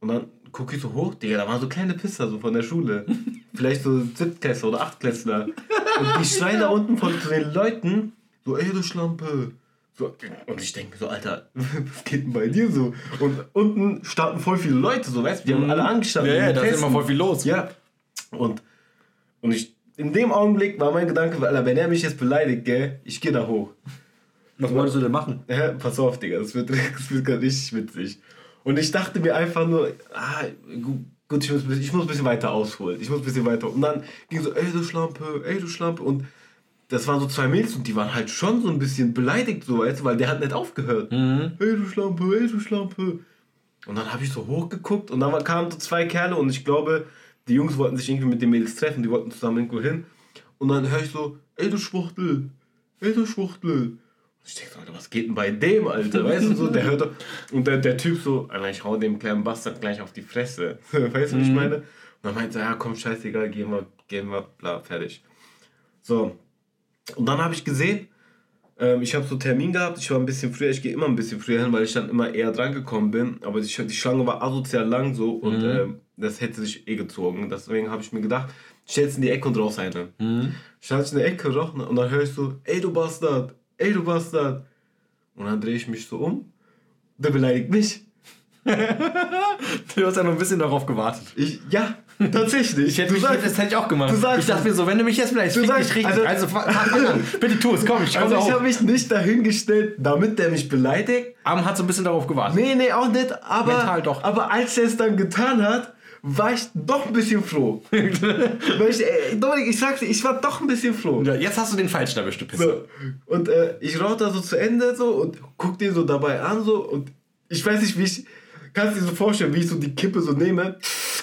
Und dann gucke ich so hoch, Digga, da waren so kleine Pisser so von der Schule. (laughs) Vielleicht so Siebtklässler oder Achtklässler. Und die schreien da unten von zu den Leuten so, ey du Schlampe. So, und ich denke mir so, Alter, (laughs) was geht denn bei dir so? Und unten starten voll viele Leute, so, weißt du, die haben alle angestanden. Ja, ja, da ist immer voll viel los. Ja. Und, und ich, in dem Augenblick war mein Gedanke, Alter, wenn er mich jetzt beleidigt, gell, ich gehe da hoch. Was wolltest du denn machen? Ja, pass auf, Digga, das wird, (laughs) das wird gerade richtig witzig. Und ich dachte mir einfach nur, ah, gu- gut, ich muss, ein bisschen- ich muss ein bisschen weiter ausholen. Ich muss ein bisschen weiter. Und dann ging so, ey du Schlampe, ey du Schlampe. Und das waren so zwei Mädels und die waren halt schon so ein bisschen beleidigt, so, weißt du, weil der hat nicht aufgehört. Ey du Schlampe, ey du Schlampe. Und dann habe ich so hochgeguckt und dann kamen so zwei Kerle und ich glaube, die Jungs wollten sich irgendwie mit den Mädels treffen, die wollten zusammen irgendwo hin. Und dann höre ich so, ey du Schwuchtel, ey du Schwuchtel. Und ich denke so, Alter, was geht denn bei dem, Alter? Weißt du so, der hört. Und der, der Typ so, Alter, ich hau dem kleinen Bastard gleich auf die Fresse. (laughs) weißt du, wie ich meine? Und dann meinte er, ja komm, scheißegal, gehen wir, gehen wir, bla, fertig. So. Und dann habe ich gesehen, ähm, ich habe so Termin gehabt, ich war ein bisschen früher, ich gehe immer ein bisschen früher hin, weil ich dann immer eher dran gekommen bin. Aber die, die Schlange war asozial lang so und ähm, das hätte sich eh gezogen. Deswegen habe ich mir gedacht, stellst in die Ecke und raus eine. Mhm. Ich in der Ecke rauch, und dann höre ich so, ey du Bastard, ey du Bastard. Und dann drehe ich mich so um, der beleidigt mich. (laughs) Du hast ja noch ein bisschen darauf gewartet. Ich, ja, tatsächlich. Ich hätte Du mich, sagst- das hätte ich auch gemacht. du sagst ich dachte mir so, wenn du mich jetzt vielleicht sagst- dich richtig. also- Also. Bitte tu es, komm, ich komme also ich habe mich nicht dahingestellt, damit der mich beleidigt. Am hat so ein bisschen darauf gewartet. Nee, nee, auch nicht. Aber, Mental doch. aber als er es dann getan hat, war ich doch ein bisschen froh. (laughs) Weil ich, äh, Dominik, ich sag's dir, ich war doch ein bisschen froh. Ja, jetzt hast du den Falschen erwischt, du Pisse. So. Und äh, ich rauche da so zu Ende so und guck den so dabei an so und ich weiß nicht, wie ich. Kannst du dir so vorstellen, wie ich so die Kippe so nehme,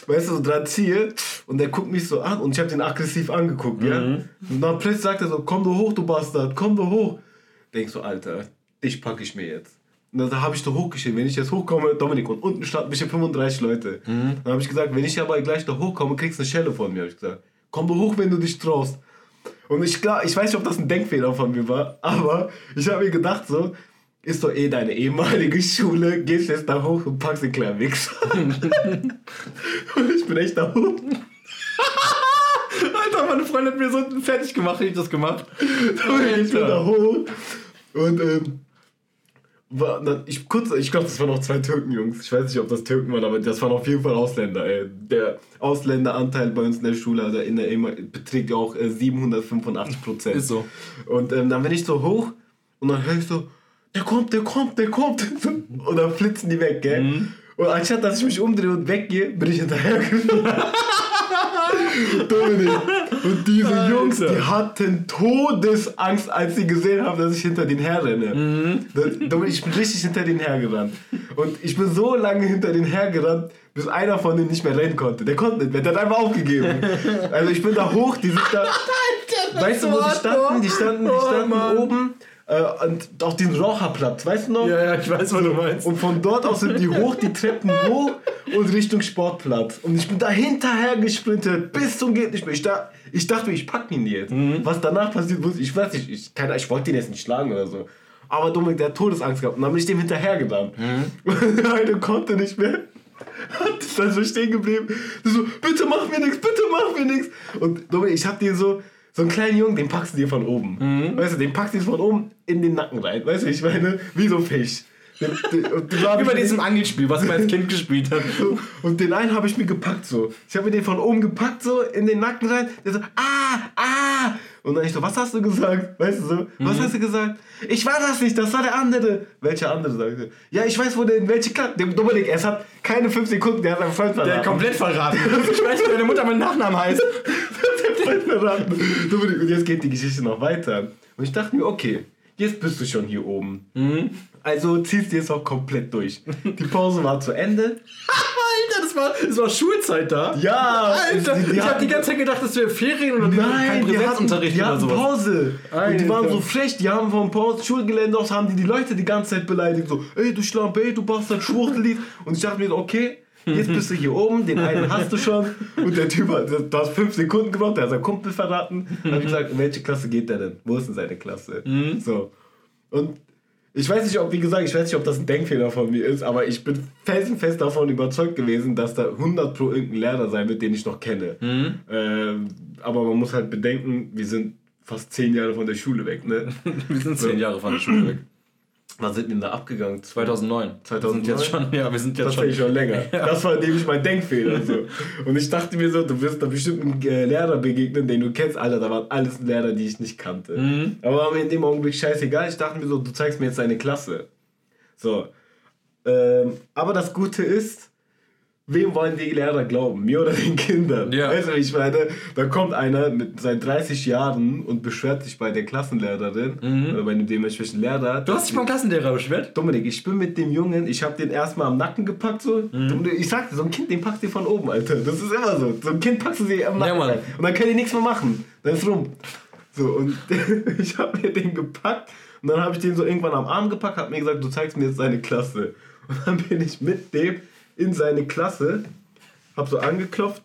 weißt du, so dran ziehe und der guckt mich so an und ich habe den aggressiv angeguckt, ja. Und dann plötzlich sagt er so, komm du hoch, du Bastard, komm du hoch. Denk so, Alter, dich packe ich mir jetzt. Und dann habe ich da hochgeschrieben, wenn ich jetzt hochkomme, Dominik, und unten standen bestimmt 35 Leute. Dann habe ich gesagt, wenn ich aber gleich da hochkomme, kriegst du eine Schelle von mir, habe ich gesagt. Komm du hoch, wenn du dich traust. Und ich, klar, ich weiß nicht, ob das ein Denkfehler von mir war, (laughs) aber ich habe mir gedacht so, ist doch eh deine ehemalige Schule, gehst jetzt da hoch und packst den kleinen Wichser. (laughs) und ich bin echt da hoch. (laughs) Alter, meine Freundin hat mir so fertig gemacht, hätte ich das gemacht. ich bin da hoch. Und ähm, ich, kurz, ich glaube, das waren noch zwei Türkenjungs. Ich weiß nicht, ob das Türken waren, aber das waren auf jeden Fall Ausländer. Ey. Der Ausländeranteil bei uns in der Schule, also in der EMA, beträgt ja auch äh, 785 Prozent. Ist so. Und ähm, dann bin ich so hoch und dann höre ich so, der kommt, der kommt, der kommt. Und dann flitzen die weg, gell? Und anstatt dass ich mich umdrehe und weggehe, bin ich hinterhergefahren. (laughs) (laughs) Dominik. Und diese Alter. Jungs, die hatten Todesangst, als sie gesehen haben, dass ich hinter denen herrenne. Das- Dominik, ich bin richtig hinter denen hergerannt. Und ich bin so lange hinter denen hergerannt, bis einer von denen nicht mehr rennen konnte. Der konnte nicht mehr, der hat einfach aufgegeben. (laughs) Also ich bin da hoch, die sind da. (laughs) weißt du, wo die standen? Die standen, die Oh, standen Mann. oben äh, und auf diesem Raucherplatz, weißt du noch? Ja, ja, ich weiß, was du meinst. Und von dort aus sind die hoch, die Treppen hoch und Richtung Sportplatz. Und ich bin da hinterher gesprintet, bis zum geht nicht mehr. Ich, da, ich dachte, ich pack ihn jetzt. Was danach passiert, ich, weiß nicht. Ich, keine, ich wollte ihn jetzt nicht schlagen oder so. Aber Dominik, der hat Todesangst gehabt. Und dann bin ich dem hinterhergerannt. (laughs) Und der eine konnte nicht mehr. Hat ist dann so stehen geblieben. So, bitte mach mir nichts, bitte mach mir nichts. Und Dominik, ich hab dir so, so einen kleinen Jungen, den packst du dir von oben. Weißt du, den packst du dir von oben in den Nacken rein. Weißt du, ich meine, wie so ein Fisch. Über mir- diesem Angelspiel, was man als Kind gespielt hat. so, und den einen habe ich mir gepackt so. Ich habe mir den von oben gepackt so in den Nacken rein. Der so, ah, ah. Und dann ich so, was hast du gesagt? Weißt du so, was hast du gesagt? Ich war das nicht, das war der andere. Welcher andere sagte? Ja, ich weiß, wo der in welche Klasse. Der Dominik, es hat keine fünf Sekunden, der hat seinen Freund Der verraten. hat komplett verraten. (laughs) Ich weiß, wie deine Mutter meinen Nachnamen heißt. Der Freund verraten. Dominik, und jetzt geht die Geschichte noch weiter. Und ich dachte mir, okay, jetzt bist du schon hier oben. Also ziehst du jetzt auch komplett durch. Die Pause war zu Ende. (laughs) Alter, das war, das war Schulzeit da. Ja, Alter, die- die ich hab die ganze Zeit gedacht, das wäre Ferien oder Nein, die hatten, die oder hatten sowas. Pause. Und die waren Alter. so frech, die haben vom Pause Schulgelände aus, haben die die Leute die ganze Zeit beleidigt. So, ey du Schlampe, ey du Bastard, Schwuchtelied. Und ich dachte mir okay, jetzt bist du hier oben, den einen hast du schon. Und der Typ hat, du hast fünf Sekunden gebraucht, der hat seinen Kumpel verraten. Dann hab ich gesagt, in welche Klasse geht der denn? Wo ist denn seine Klasse? So. Und ich weiß nicht, ob, wie gesagt, ich weiß nicht, ob das ein Denkfehler von mir ist, aber ich bin felsenfest davon überzeugt gewesen, dass da 100 pro irgendein Lehrer sein wird, den ich noch kenne. Ähm, aber man muss halt bedenken, wir sind fast 10 Jahre von der Schule weg, ne? (laughs) Wir sind zehn Jahre von der Schule weg. Wann sind wir denn da abgegangen? 2009. 2009? Wir sind jetzt schon, ja, wir sind jetzt schon. Tatsächlich schon länger. (laughs) Das war nämlich mein Denkfehler. So. Und ich dachte mir so, du wirst da bestimmt einem äh, Lehrer begegnen, den du kennst. Alter, da waren alles Lehrer, die ich nicht kannte. Mhm. Aber war mir in dem Augenblick scheißegal. Ich dachte mir so, du zeigst mir jetzt deine Klasse. So. Ähm, aber das Gute ist, wem wollen die Lehrer glauben? Mir oder den Kindern? Ja. Weißt du, wie ich meine, da kommt einer mit seit 30 Jahren und beschwert sich bei der Klassenlehrerin oder bei dem dementsprechenden Lehrer. Mhm. Du hast dich beim Klassenlehrer beschwert? Dominik, ich bin mit dem Jungen, ich habe den erstmal am Nacken gepackt so. Mhm. Dominik, Ich sagte, so ein Kind, den packst du von oben, Alter. Das ist immer so. So ein Kind packst du sie am Nacken. Rein. und dann können die nichts mehr machen. Dann ist rum. So, und (laughs) ich habe mir den gepackt und dann habe ich den so irgendwann am Arm gepackt, habe mir gesagt, du zeigst mir jetzt deine Klasse. Und dann bin ich mit dem in seine Klasse, habe so angeklopft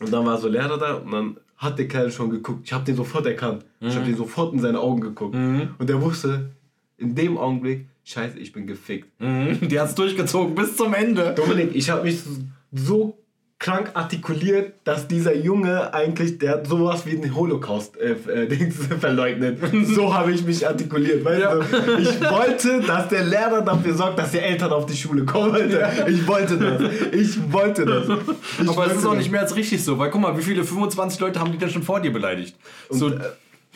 und dann war so Lehrer da und dann hat der Kerl schon geguckt. Ich habe den sofort erkannt. Ich habe den sofort in seine Augen geguckt. Und der wusste in dem Augenblick, scheiße, ich bin gefickt. Mhm, die hat's durchgezogen bis zum Ende. Dominik, ich habe mich so krank artikuliert, dass dieser Junge eigentlich, der hat sowas wie den Holocaust äh, äh, (laughs) verleugnet. So habe ich mich artikuliert. Weißt Ja. du? Ich wollte, dass der Lehrer dafür sorgt, dass die Eltern auf die Schule kommen. Alter. Ich wollte das. Ich wollte das. Ich Aber es ist auch nicht mehr als richtig so, weil guck mal, wie viele 25 Leute haben die denn schon vor dir beleidigt? So, Und, äh,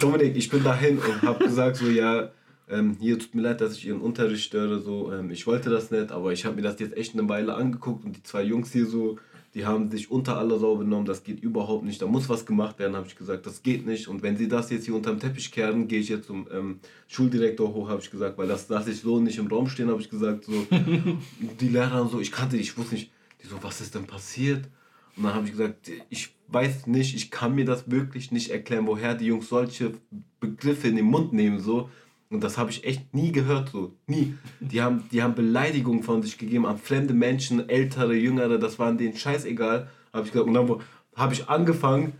Dominik, ich bin dahin und habe gesagt so, ja, ähm, hier tut mir leid, dass ich Ihren Unterricht störe, so, ähm, ich wollte das nicht, aber ich habe mir das jetzt echt eine Weile angeguckt und die zwei Jungs hier so, die haben sich unter aller Sau benommen, das geht überhaupt nicht, da muss was gemacht werden, habe ich gesagt, das geht nicht. Und wenn sie das jetzt hier unterm Teppich kehren, gehe ich jetzt zum ähm, Schuldirektor hoch, habe ich gesagt, weil das lasse ich so nicht im Raum stehen, habe ich gesagt. So. (laughs) die Lehrer so, ich kannte, ich wusste nicht, die so, was ist denn passiert? Und dann habe ich gesagt, ich weiß nicht, ich kann mir das wirklich nicht erklären, woher die Jungs solche Begriffe in den Mund nehmen, so. Und das habe ich echt nie gehört, so. Nie. Die haben, die haben Beleidigungen von sich gegeben an fremde Menschen, ältere, jüngere, das waren denen scheißegal, habe ich gesagt. Und dann habe ich angefangen,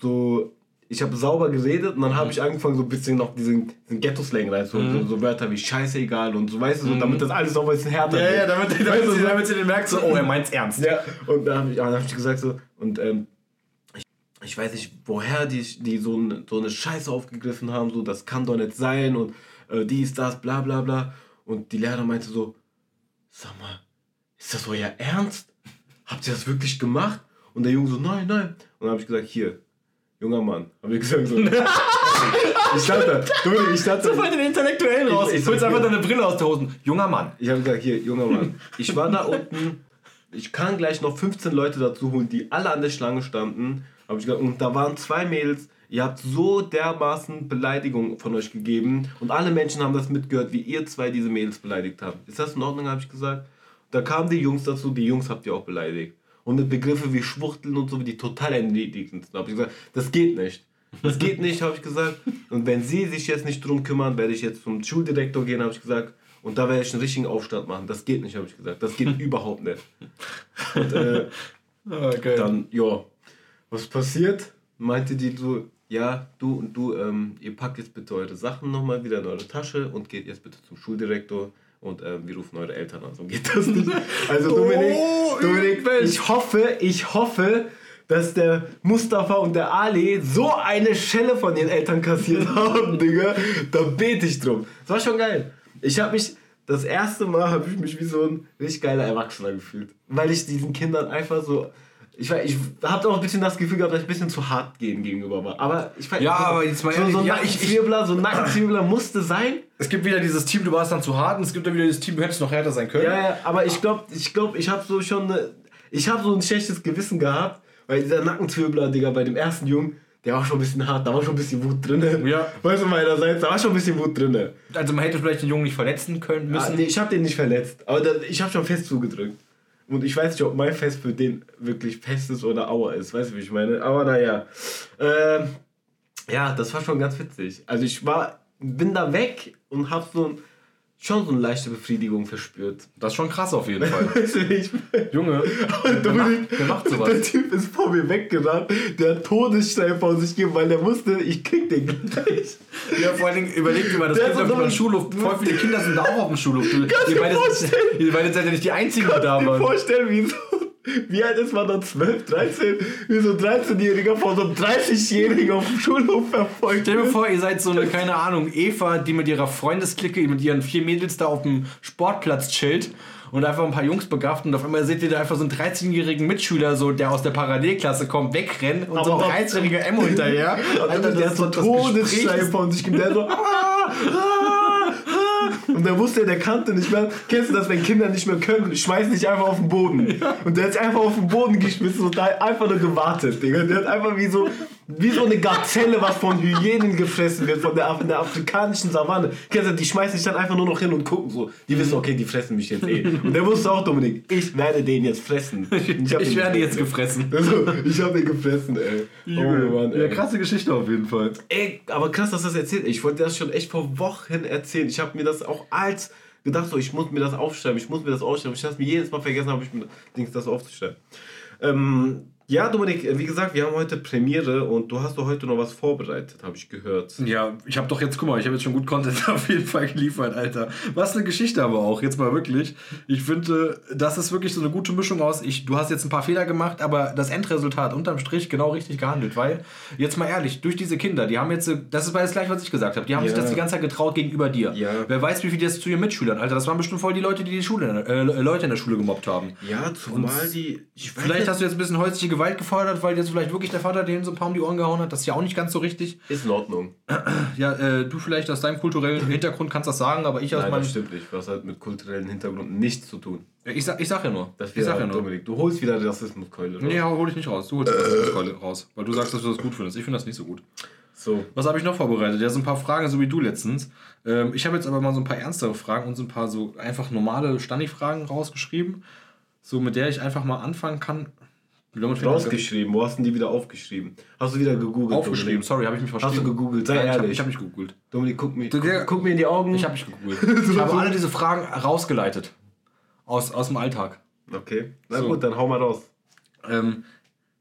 so, ich habe sauber geredet und dann habe ich angefangen, so ein bisschen noch diesen, diesen Ghetto-Slang rein, so, mhm. so, so, Wörter wie scheißegal und so, weißt du, so, damit das alles noch ein bisschen härter wird. Ja, ja, damit, damit, weißt du, damit, damit sie den merkt, so, oh, er meint's ernst. Ja, und dann habe ich, hab ich gesagt, so, und, ähm, ich weiß nicht, woher die, die so, eine, so eine Scheiße aufgegriffen haben, so, das kann doch nicht sein und äh, dies, das, bla bla bla. Und die Lehrer meinte so, sag mal, ist das euer Ernst? Habt ihr das wirklich gemacht? Und der Junge so, nein, nein. Und dann habe ich gesagt, hier, junger Mann. Habe ich gesagt so. (laughs) ich stand da, du, ich stand da. So den Intellektuellen raus. Ich, ich, ich holst einfach deine Brille aus der Hosen. Junger Mann. Ich habe gesagt, hier, junger Mann. Ich war da unten. Ich kann gleich noch 15 Leute dazu holen, die alle an der Schlange standen. Hab ich gesagt, und da waren zwei Mädels, Ihr habt so dermaßen Beleidigungen von euch gegeben und alle Menschen haben das mitgehört, wie ihr zwei diese Mädels beleidigt habt. Ist das in Ordnung, habe ich gesagt? Da kamen die Jungs dazu, die Jungs habt ihr auch beleidigt. Und mit Begriffe wie Schwuchteln und so, wie die total erniedrigend sind. Da habe ich gesagt, das geht nicht. Das geht nicht, habe ich gesagt. Und wenn sie sich jetzt nicht drum kümmern, werde ich jetzt zum Schuldirektor gehen, habe ich gesagt. Und da werde ich einen richtigen Aufstand machen. Das geht nicht, habe ich gesagt. Das geht (laughs) überhaupt nicht. (laughs) Und äh, okay. dann, ja, was passiert? Meinte die so, ja, du und du, ähm, ihr packt jetzt bitte eure Sachen nochmal wieder in eure Tasche und geht jetzt bitte zum Schuldirektor und ähm, wir rufen eure Eltern an. So geht das nicht. Also Dominik, oh, Dominik ich hoffe, ich hoffe, dass der Mustafa und der Ali so eine Schelle von den Eltern kassiert (laughs) haben, Digga. Da bete ich drum. Das war schon geil. Ich habe mich, das erste Mal habe ich mich wie so ein richtig geiler Erwachsener gefühlt. Weil ich diesen Kindern einfach so ich, ich habe auch ein bisschen das Gefühl gehabt, dass ich ein bisschen zu hart gehen gegenüber war. Aber ich Ja, aber jetzt mal ehrlich, so, so ein ja, Nackenzwirbler, so ein Nackenzwirbler musste sein. Es gibt wieder dieses Team, du warst dann zu hart und es gibt dann wieder dieses Team, du hättest noch härter sein können. Ja, ja, aber ich glaube, ich, glaub, ich habe so schon eine, ich habe so ein schlechtes Gewissen gehabt, weil dieser Nackenzwirbler, Digga, bei dem ersten Jungen, der war schon ein bisschen hart, da war schon ein bisschen Wut drin. Ja. Weißt du, meinerseits, da war schon ein bisschen Wut drin. Also man hätte vielleicht den Jungen nicht verletzen können müssen. Ah, nee, ich habe den nicht verletzt, aber da, ich habe schon fest zugedrückt. Und ich weiß nicht, ob mein Fest für den wirklich fest ist oder Auer ist. Weißt du, wie ich meine? Aber naja. Ähm, ja, das war schon ganz witzig. Also ich war, bin da weg und hab so ein schon so eine leichte Befriedigung verspürt. Das ist schon krass auf jeden (laughs) Fall. Junge, der, macht, der macht sowas. Der Typ ist vor mir weggerannt, der hat Todesstein vor sich gegeben, weil der wusste, ich krieg den gleich. Ja, vor allen Dingen, überleg dir mal, das der Kind auf dem Schulhof, voll viele Kinder sind da auch auf dem Schulhof. Du, ihr, beide, ihr beide seid ja nicht die Einzigen, die da waren. Ich kann mir vorstellen, wie so wie alt ist man da? 12, 13? Wie so ein 13-Jähriger vor so einem 30-Jährigen auf dem Schulhof verfolgt. Stell dir vor, ihr seid so eine, keine Ahnung, Eva, die mit ihrer Freundesklicke, mit ihren vier Mädels da auf dem Sportplatz chillt und einfach ein paar Jungs begafft und auf einmal seht ihr da einfach so einen 13-jährigen Mitschüler, so, der aus der Parallelklasse kommt, wegrennen und Aber so ein 13-jähriger Emo hinterher. (laughs) Alter, der hat so Todesschrei von sich gibt, der so, (laughs) ah, ah, und der wusste, der kannte nicht mehr. Kennst du das, wenn Kinder nicht mehr können? Schmeißen dich einfach auf den Boden. Ja. Und der hat sich einfach auf den Boden geschmissen und da einfach nur gewartet, Digga. Der hat einfach wie so, wie so eine Gazelle, was von Hyänen gefressen wird, von der, der afrikanischen Savanne. Kennst du, die schmeißen sich dann einfach nur noch hin und gucken so. Die wissen, okay, die fressen mich jetzt eh. Und der wusste auch, Dominik, ich werde den jetzt fressen. Ich, (laughs) ich werde jetzt gefressen. Also, ich habe den gefressen, ey. Oh Mann, ey. Ja, krasse Geschichte auf jeden Fall. Ey, aber krass, dass du das erzählt. Ich wollte das schon echt vor Wochen erzählen. Ich habe mir das auch als gedacht, so, ich muss mir das aufschreiben, ich muss mir das aufschreiben. Ich habe mir jedes Mal vergessen, habe ich mir das aufzuschreiben. Ähm, ja, Dominik, wie gesagt, wir haben heute Premiere und du hast doch heute noch was vorbereitet, habe ich gehört. Ja, ich habe doch jetzt, guck mal, ich habe jetzt schon gut Content (laughs) auf jeden Fall geliefert, Alter. Was eine Geschichte aber auch, jetzt mal wirklich. Ich finde, das ist wirklich so eine gute Mischung aus, ich, du hast jetzt ein paar Fehler gemacht, aber das Endresultat unterm Strich genau richtig gehandelt, weil, jetzt mal ehrlich, durch diese Kinder, die haben jetzt, das ist beides gleich, was ich gesagt habe, die haben ja. sich das die ganze Zeit getraut gegenüber dir. Ja. Wer weiß, wie viel das zu ihren Mitschülern, Alter, das waren bestimmt voll die Leute, die die Schule, äh, Leute in der Schule gemobbt haben. Ja, zumal und die, vielleicht hast du jetzt ein bisschen häusliche Gewalt gefordert, weil jetzt vielleicht wirklich der Vater den so ein paar um die Ohren gehauen hat. Das ist ja auch nicht ganz so richtig. Ist in Ordnung. Ja, äh, du vielleicht aus deinem kulturellen (laughs) Hintergrund kannst das sagen, aber ich aus Nein, meinem. das stimmt nicht. Was hat mit kulturellen Hintergrund nichts zu tun. Ich sag, ich sag ja nur. Das ich sag ja nur. Dominik, du holst wieder Rassismuskeule. raus. Nee, hol ich nicht raus. Du holst das raus. Weil du sagst, dass du das gut findest. Ich finde das nicht so gut. So. Was habe ich noch vorbereitet? Ja, so ein paar Fragen, so wie du letztens. Ähm, ich habe jetzt aber mal so ein paar ernstere Fragen und so ein paar so einfach normale Stani-Fragen rausgeschrieben. So, mit der ich einfach mal anfangen kann. Rausgeschrieben. Wo hast du die wieder aufgeschrieben? Hast du wieder gegoogelt? Aufgeschrieben, Dominik? sorry, habe ich mich Hast verstanden. du gegoogelt? Sei hab- ehrlich. Ich habe mich gegoogelt. Dominik, guck mir, Du- guck, guck mir in die Augen. Ich habe mich gegoogelt. (laughs) Ich habe alle diese Fragen rausgeleitet. Aus, aus dem Alltag. Okay. Na So. gut, dann hau mal raus. Ähm,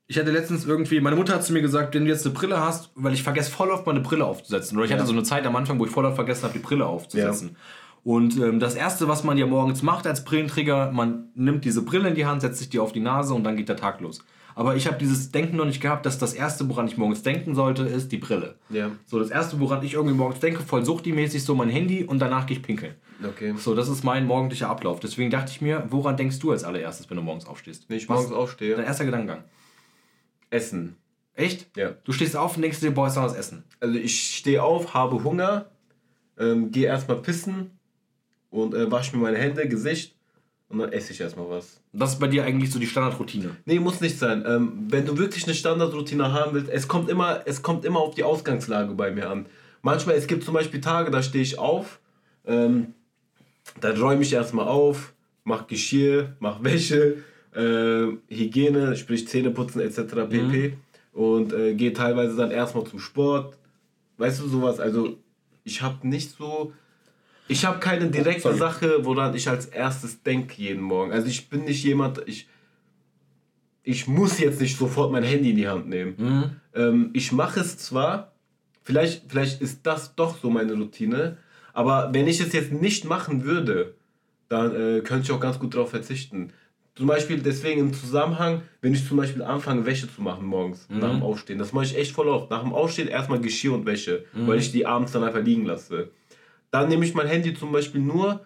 ich hatte letztens irgendwie, meine Mutter hat zu mir gesagt, wenn du jetzt eine Brille hast, weil ich vergesse voll oft meine Brille aufzusetzen. Oder ich hatte so eine Zeit am Anfang, wo ich voll oft vergessen habe, die Brille aufzusetzen. Und ähm, das erste, was man ja morgens macht als Brillenträger, man nimmt diese Brille in die Hand, setzt sich die auf die Nase und dann geht der Tag los. Aber ich habe dieses Denken noch nicht gehabt, dass das erste, woran ich morgens denken sollte, ist die Brille. Ja. So, das erste, woran ich irgendwie morgens denke, voll suchtimäßig, so mein Handy und danach gehe ich pinkeln. Okay. So, das ist mein morgendlicher Ablauf. Deswegen dachte ich mir, woran denkst du als allererstes, wenn du morgens aufstehst? Wenn ich Was- morgens aufstehe. Dein erster Gedankengang. Essen. Echt? Ja. Du stehst auf und denkst dir, boah, ist noch was essen. Also ich stehe auf, habe Hunger, ähm, gehe erstmal pissen und äh, wasche mir meine Hände, Gesicht und dann esse ich erstmal was. Das ist bei dir eigentlich so die Standardroutine. Nee, muss nicht sein. Ähm, wenn du wirklich eine Standardroutine haben willst, es kommt, immer, es kommt immer auf die Ausgangslage bei mir an. Manchmal, es gibt zum Beispiel Tage, da stehe ich auf, ähm, dann räume ich erstmal auf, mach Geschirr, mach Wäsche, äh, Hygiene, sprich Zähneputzen etc. pp. Und äh, gehe teilweise dann erstmal zum Sport. Weißt du, sowas. Also, ich habe nicht so. Ich habe keine direkte sorry. Sache, woran ich als erstes denke jeden Morgen. Also, ich bin nicht jemand. Ich, ich muss jetzt nicht sofort mein Handy in die Hand nehmen. Ähm, ich mache es zwar, vielleicht, vielleicht ist das doch so meine Routine, aber wenn ich es jetzt nicht machen würde, dann äh, könnte ich auch ganz gut darauf verzichten. Zum Beispiel deswegen im Zusammenhang, wenn ich zum Beispiel anfange, Wäsche zu machen morgens nach dem Aufstehen. Das mache ich echt voll oft. Nach dem Aufstehen erstmal Geschirr und Wäsche, weil ich die abends dann einfach liegen lasse. Dann nehme ich mein Handy zum Beispiel nur,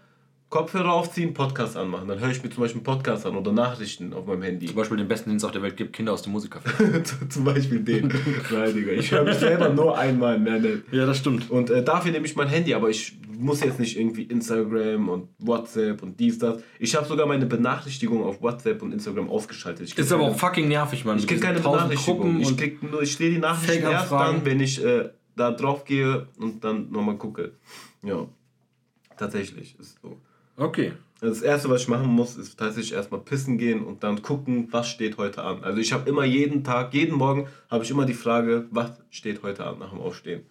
Kopfhörer aufziehen, Podcast anmachen. Dann höre ich mir zum Beispiel einen Podcast an oder Nachrichten auf meinem Handy. Zum Beispiel den besten, den es auf der Welt gibt, Kinder aus dem Musikerfilm. (laughs) zum Beispiel den. (laughs) Nein, Digga. Ich höre mich selber nur einmal, mehr nicht. ja, das stimmt. Und äh, dafür nehme ich mein Handy, aber ich muss jetzt nicht irgendwie Instagram und WhatsApp und dies, das. Ich habe sogar meine Benachrichtigung auf WhatsApp und Instagram ausgeschaltet. Ist aber auch fucking nervig, Mann. Ich kriege keine Benachrichtigung. Ich, krieg nur, ich stehe die Nachrichten erst dann, wenn ich äh, da drauf gehe und dann nochmal gucke. Ja. Tatsächlich ist so. Okay. Also Das erste, was ich machen muss, ist tatsächlich erstmal pissen gehen und dann gucken, was steht heute an. Also ich habe immer jeden Tag, jeden Morgen habe ich immer die Frage, was steht heute an nach dem Aufstehen.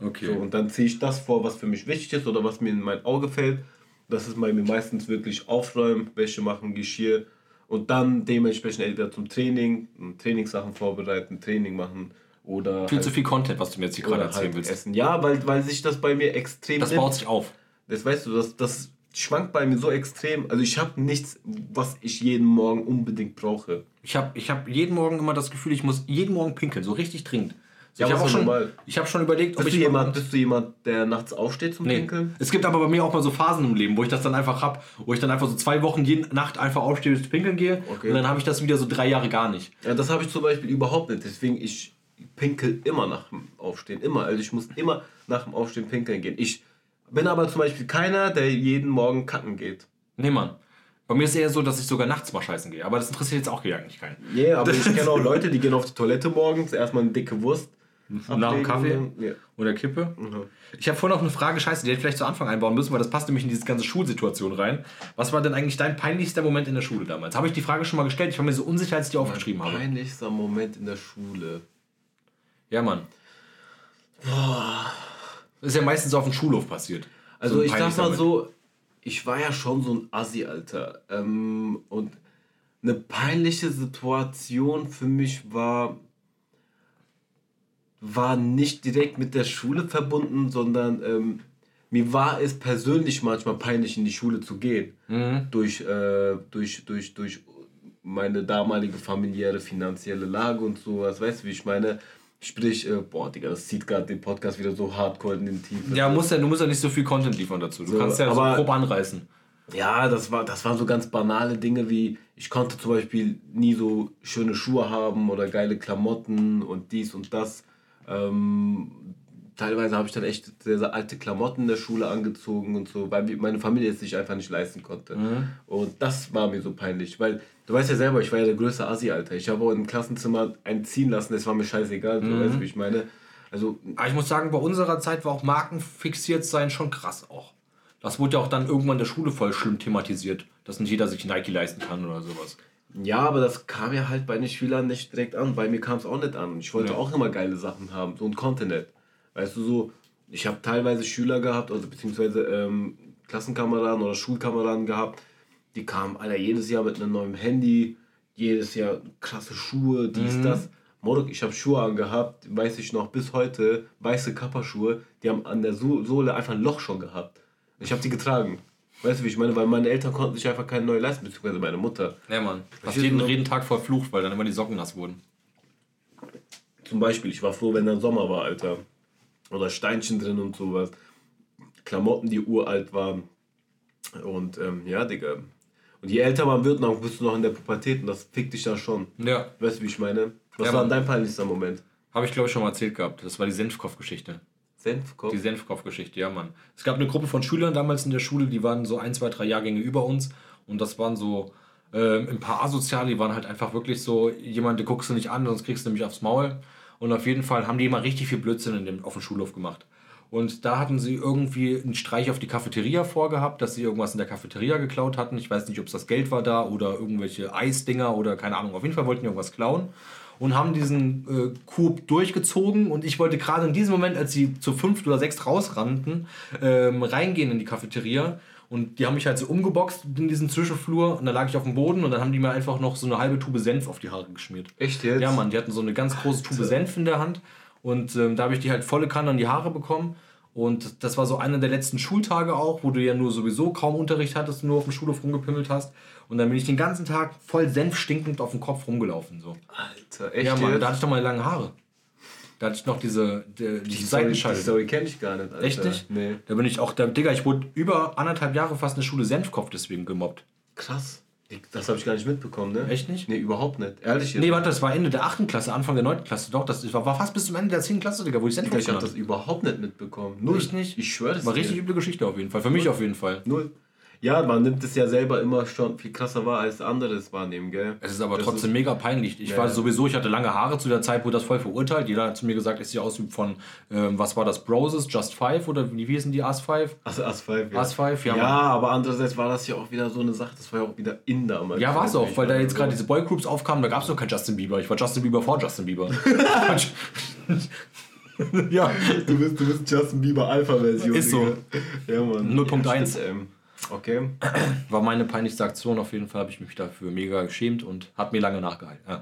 Okay. So, und dann ziehe ich das vor, was für mich wichtig ist oder was mir in mein Auge fällt. Das ist bei mir meistens wirklich Aufräumen, Wäsche machen, Geschirr und dann dementsprechend entweder zum Training, Trainingssachen vorbereiten, Training machen oder Viel halt, zu viel Content, was du mir jetzt hier gerade oder erzählen halt willst. essen. Ja, weil, weil sich das bei mir extrem Das nimmt. baut sich auf. Das weißt du, das, das schwankt bei mir so extrem. Also ich habe nichts, was ich jeden Morgen unbedingt brauche. Ich habe ich hab jeden Morgen immer das Gefühl, ich muss jeden Morgen pinkeln, so richtig dringend. So, Ja, ich habe schon, ich hab schon überlegt, ob Bist ich du, jemand, bist du jemand, der nachts aufsteht zum Nee. Pinkeln? Es gibt aber bei mir auch mal so Phasen im Leben, wo ich das dann einfach hab, wo ich dann einfach so zwei Wochen jede Nacht einfach aufstehe, bis pinkeln gehe Okay. und dann habe ich das wieder so drei Jahre gar nicht. Ja, das habe ich zum Beispiel überhaupt nicht. Deswegen, ich pinkel immer nach dem Aufstehen. Immer. Also ich muss immer nach dem Aufstehen pinkeln gehen. Ich bin aber zum Beispiel keiner, der jeden Morgen kacken geht. Nee, Mann. Bei mir ist es eher so, dass ich sogar nachts mal scheißen gehe. Aber das interessiert jetzt auch eigentlich keinen. Ja, yeah, aber ich (laughs) kenne auch Leute, die gehen auf die Toilette morgens, erstmal eine dicke Wurst. Nach dem Kaffee dann- Ja. oder Kippe. Mhm. Ich habe vorhin noch eine Frage, scheiße, die hätte ich vielleicht zu Anfang einbauen müssen, weil das passt nämlich in diese ganze Schulsituation rein. Was war denn eigentlich dein peinlichster Moment in der Schule damals? Habe ich die Frage schon mal gestellt? Ich war mir so unsicher, als ich die aufgeschrieben habe. Peinlichster Moment in der Schule. Ja, Mann. Das ist ja meistens auf dem Schulhof passiert. Also So ich sag mal so, ich war ja schon so ein Assi, Alter. Ähm, und eine peinliche Situation für mich war, war nicht direkt mit der Schule verbunden, sondern ähm, mir war es persönlich manchmal peinlich, in die Schule zu gehen. Mhm. Durch, äh, durch, durch, durch meine damalige familiäre, finanzielle Lage und sowas. Weißt du, wie ich meine? Sprich, äh, boah, Digga, das zieht gerade den Podcast wieder so hardcore in den Tiefen. Ja, musst ja, du musst ja nicht so viel Content liefern dazu. Du So, kannst ja aber- so grob anreißen. Ja, das, war, das waren so ganz banale Dinge wie, ich konnte zum Beispiel nie so schöne Schuhe haben oder geile Klamotten und dies und das. Ähm, teilweise habe ich dann echt sehr, sehr alte Klamotten in der Schule angezogen und so, weil meine Familie es sich einfach nicht leisten konnte. Mhm. Und das war mir so peinlich, weil du weißt ja selber, ich war ja der größte Asi, Alter. Ich habe auch im Klassenzimmer einen ziehen lassen, das war mir scheißegal, Mhm. du weißt, wie ich meine. Also, Aber ich muss sagen, bei unserer Zeit war auch Markenfixiert sein schon krass auch. Das wurde ja auch dann irgendwann in der Schule voll schlimm thematisiert, dass nicht jeder sich Nike leisten kann oder sowas. ja, aber das kam ja halt bei den Schülern nicht direkt an. Bei mir kam es auch nicht an. Ich wollte Ja. auch immer geile Sachen haben, so und konnte nicht. Weißt du, so, ich habe teilweise Schüler gehabt, also beziehungsweise ähm, Klassenkameraden oder Schulkameraden gehabt, die kamen, Alter, jedes Jahr mit einem neuen Handy, jedes Jahr krasse Schuhe, dies, das. Morok, ich habe Schuhe angehabt, weiß ich noch, bis heute, weiße Kapperschuhe, die haben an der So- Sohle einfach ein Loch schon gehabt. Ich habe die getragen. Weißt du, wie ich meine? Weil meine Eltern konnten sich einfach keine neue leisten, beziehungsweise meine Mutter. Ja, Mann. Hast jeden, jeden Tag verflucht, weil dann immer die Socken nass wurden. Zum Beispiel, ich war froh, wenn dann Sommer war, Alter. Oder Steinchen drin und sowas. Klamotten, die uralt waren. Und ähm, ja, Digga. Und je älter man wird, dann bist du noch in der Pubertät und das fickt dich da schon. Ja. Weißt du, wie ich meine? Was Ja, war dein peinlichster Moment? Habe ich, glaube ich, schon mal erzählt gehabt. Das war die Senfkopf-Geschichte. Senfkopf? Die Senfkopf-Geschichte, ja, Mann. Es gab eine Gruppe von Schülern damals in der Schule, die waren so ein, zwei, drei Jahrgänge über uns. Und das waren so ähm, ein paar Asoziale, die waren halt einfach wirklich so, jemand, den guckst du nicht an, sonst kriegst du nämlich aufs Maul. Und auf jeden Fall haben die immer richtig viel Blödsinn in dem, auf dem Schulhof gemacht. Und da hatten sie irgendwie einen Streich auf die Cafeteria vorgehabt, dass sie irgendwas in der Cafeteria geklaut hatten. Ich weiß nicht, ob es das Geld war da oder irgendwelche Eisdinger oder keine Ahnung. Auf jeden Fall wollten die irgendwas klauen und haben diesen äh, Coup durchgezogen. Und ich wollte gerade in diesem Moment, als sie zu fünft oder sechst rausrannten, ähm, reingehen in die Cafeteria. Und die haben mich halt so umgeboxt in diesen Zwischenflur und da lag ich auf dem Boden und dann haben die mir einfach noch so eine halbe Tube Senf auf die Haare geschmiert. Echt jetzt? Ja, Mann, die hatten so eine ganz große Tube Senf in der Hand und ähm, da habe ich die halt volle Kanne an die Haare bekommen. Und das war so einer der letzten Schultage auch, wo du ja nur sowieso kaum Unterricht hattest, nur auf dem Schulhof rumgepimmelt hast. Und dann bin ich den ganzen Tag voll senfstinkend auf dem Kopf rumgelaufen. So. Alter, echt Ja, Mann, da hatte ich doch mal lange Haare. Da hatte ich noch diese, die, die die Story, die. Story kenne ich gar nicht, Alter. Echt nicht? Nee. Da bin ich auch, da, Digga, ich wurde über anderthalb Jahre fast in der Schule Senfkopf deswegen gemobbt. Krass. Das habe ich gar nicht mitbekommen, ne? Echt nicht? Nee, überhaupt nicht. Ehrlich jetzt. Nee, warte, das war Ende der 8. Klasse, Anfang der 9. Klasse. Doch, das war, war fast bis zum Ende der 10. Klasse, Digga, wo ich Senfkopf ich habe hatte. das überhaupt nicht mitbekommen. Null. Echt nicht? Ich schwöre das War richtig üble Geschichte auf jeden Fall. Für mich auf jeden Fall. Null. Ja, man nimmt es ja selber immer schon viel krasser wahr als anderes wahrnehmen, gell? Es ist aber Das trotzdem mega peinlich. Ich Ja, war sowieso, ich hatte lange Haare zu der Zeit, wurde das voll verurteilt. Jeder hat zu mir gesagt, ich sehe aus von, ähm, was war das, Broses, Just Five oder wie hießen die, Us Five? Also As 5, ja. As Five, ja. Ja, aber andererseits war das ja auch wieder so eine Sache, das war ja auch wieder in damals. Ja, war es auch, weil da jetzt gerade so. diese Boygroups aufkamen, da gab es noch kein Justin Bieber. Ich war Justin Bieber vor Justin Bieber. (laughs) (laughs) ja. Du bist, du bist Justin Bieber Alpha-Version. Ist so. Ja, Mann. 0.1. Ja, okay. War meine peinlichste Aktion. Auf jeden Fall habe ich mich dafür mega geschämt und hat mir lange nachgehalten. Äh,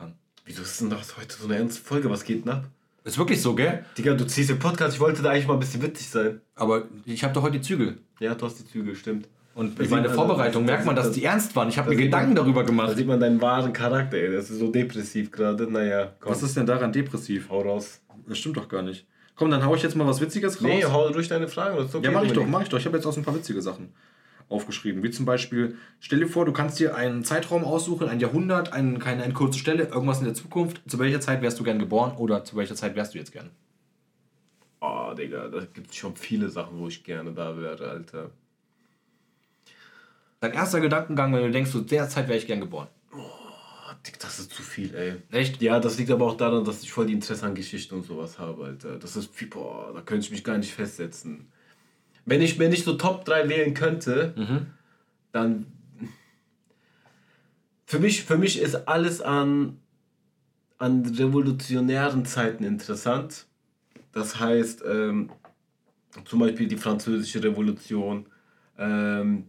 Wieso ist denn das heute so eine ernste Folge? Was geht denn ab? Ist wirklich so, gell? Digga, du ziehst den Podcast, ich wollte da eigentlich mal ein bisschen witzig sein. Aber ich habe doch heute die Zügel. Ja, du hast die Zügel, stimmt. Und Da in meiner Vorbereitung da merkt man, dass die ernst waren. Ich habe da mir Gedanken man- darüber Da gemacht. sieht man deinen wahren Charakter, ey. Das ist so depressiv gerade. Naja, komm, Was ist denn daran depressiv? hau raus. Das stimmt doch gar nicht. Komm, dann hau ich jetzt mal was Witziges raus. Nee, hau durch deine Fragen. Okay, ja, mach ich doch, mach ich doch. Ich habe jetzt auch so ein paar witzige Sachen aufgeschrieben. Wie zum Beispiel, stell dir vor, du kannst dir einen Zeitraum aussuchen, ein Jahrhundert, ein, keine eine kurze Stelle, irgendwas in der Zukunft. Zu welcher Zeit wärst du gern geboren oder zu welcher Zeit wärst du jetzt gern? Oh, Digga, da gibt es schon viele Sachen, wo ich gerne da wäre, Alter. Dein erster Gedankengang, wenn du denkst, zu der Zeit wäre ich gern geboren. Oh, Digga, das ist zu viel, ey. Echt? Ja, das liegt aber auch daran, dass ich voll die Interesse an Geschichte und sowas habe, Alter. Das ist boah, da könnte ich mich gar nicht festsetzen. Wenn ich mir nicht so Top 3 wählen könnte, Mhm. dann. Für mich, für mich ist alles an, an revolutionären Zeiten interessant. Das heißt, ähm, zum Beispiel die Französische Revolution, ähm,